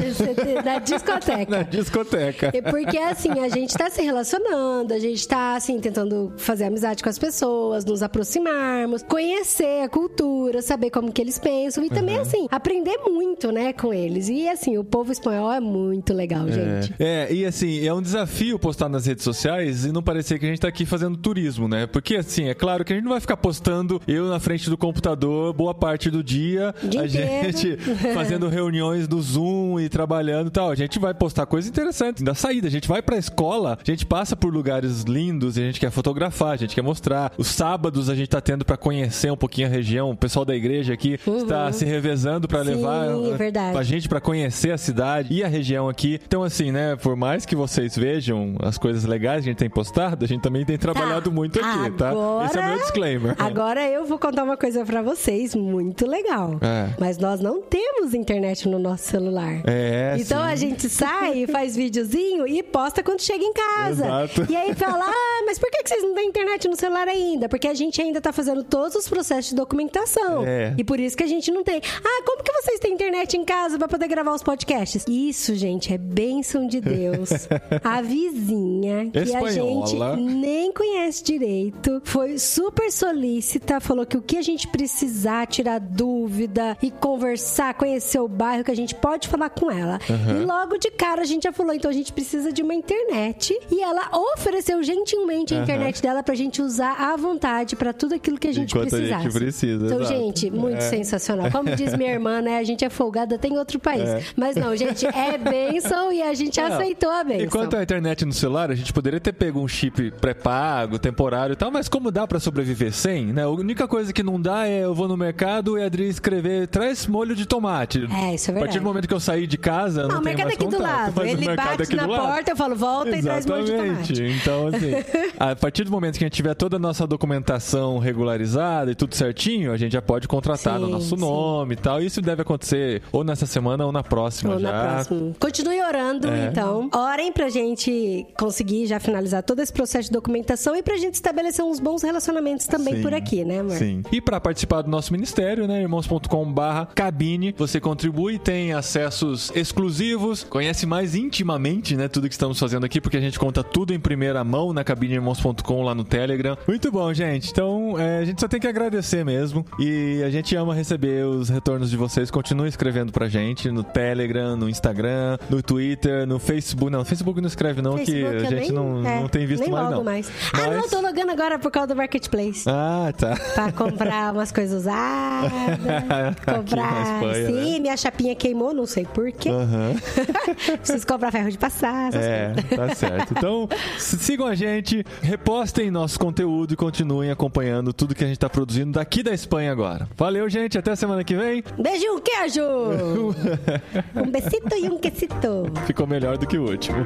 na discoteca. Na discoteca. É porque, assim, a gente tá se relacionando, a gente tá, assim, tentando fazer amizade com as pessoas, nos aproximarmos, conhecer a cultura, saber como que eles pensam e também, assim, aprender muito, né, com eles. E, assim, o povo espanhol é muito legal, gente. É, e assim, é um desafio postar nas redes sociais e não parecer que a gente tá aqui fazendo turismo, né? Porque assim, é claro que a gente não vai ficar postando eu na frente do computador boa parte do dia, Dia a inteiro. gente *laughs* fazendo reuniões no Zoom e trabalhando e tal. A gente vai postar coisas interessantes da saída. A gente vai pra escola, a gente passa por lugares lindos e a gente quer fotografar, a gente quer mostrar. Os sábados a gente tá tendo pra conhecer um pouquinho a região. O pessoal da igreja aqui está se revezando pra Uhum. Sim, levar verdade. a gente pra conhecer a cidade e a região aqui. Então, assim, né? Por mais que vocês vejam as coisas legais que a gente tem postado, a gente também tem trabalhado Tá. muito aqui, tá? Agora- Esse é o meu disclaimer. Agora eu vou contar uma coisa pra vocês muito legal. É. Mas nós não temos internet no nosso celular. É, Então sim. a gente sai, *laughs* faz videozinho e posta quando chega em casa. Exato. E aí fala: Ah, mas por que vocês não têm internet no celular ainda? Porque a gente ainda tá fazendo todos os processos de documentação. É. E por isso que a gente não tem. Ah, como que vocês têm internet em casa pra poder gravar os podcasts? Isso, gente, é bênção de Deus. *laughs* a vizinha que a Espanhola. gente nem conhece direito, foi super solícita, falou que o que a gente precisar, tirar dúvida e conversar, conhecer o bairro, que a gente pode falar com ela. E logo de cara a gente já falou, então a gente precisa de uma internet. E ela ofereceu gentilmente a internet dela pra gente usar à vontade pra tudo aquilo que a gente Enquanto a gente precisasse. precisa, Então, exato. gente, muito É. sensacional. Como diz minha irmã, né? A gente é folgada até em outro país. É. Mas não, gente, é bênção e a gente Não. aceitou a bênção. Enquanto a internet no celular, a gente poderia ter pego um chip pré-pago, temporário e tal, mas como dá pra sobreviver sem, né? A única coisa que não dá é eu vou no mercado e a Adri escrever traz molho de tomate. É, isso é A partir verdade. do momento que eu sair de casa, Não, não, o mercado mais aqui do contato, lado. mas o Ele bate na do lado. porta, eu falo, volta e traz molho de tomate. Exatamente. Então, assim, *laughs* a partir do momento que a gente tiver toda a nossa documentação regularizada e tudo certinho, a gente já pode contratar Sim, no nosso sim. nome e tal. Isso deve acontecer ou nessa semana ou na próxima Ou já. na próxima. Continue orando, É. então. Orem pra gente conseguir já finalizar todo esse processo de documentação e pra gente estabelecer uns bons relacionamentos também Sim, por aqui, né, amor? Sim. E para participar do nosso ministério, né, irmãos.com/barra cabine, você contribui, tem acessos exclusivos, conhece mais intimamente, né, tudo que estamos fazendo aqui, porque a gente conta tudo em primeira mão na cabineirmãos.com lá no Telegram. Muito bom, gente. Então, é, a gente só tem que agradecer mesmo e a gente ama receber os retornos de vocês. Continue escrevendo pra gente no Telegram, no Instagram, no Twitter, no Facebook. Não, no Facebook não escreve não, que Facebook a eu gente nem- não, é, não tem visto nem mais logo não. mais. Ah, não, Mas- tô logando agora por causa do Marketplace. Ah, tá. Pra comprar umas coisas usadas. *laughs* Comprar. Espanha, Sim, né? minha chapinha queimou, não sei porquê. Aham. *laughs* Preciso comprar ferro de passar. É, tá certo. Então, sigam a gente, repostem nosso conteúdo e continuem acompanhando tudo que a gente tá produzindo daqui da Espanha agora. Valeu, gente. Até semana que vem. Beijo, um queijo! *laughs* um besito e um quesito. Ficou melhor do que o último.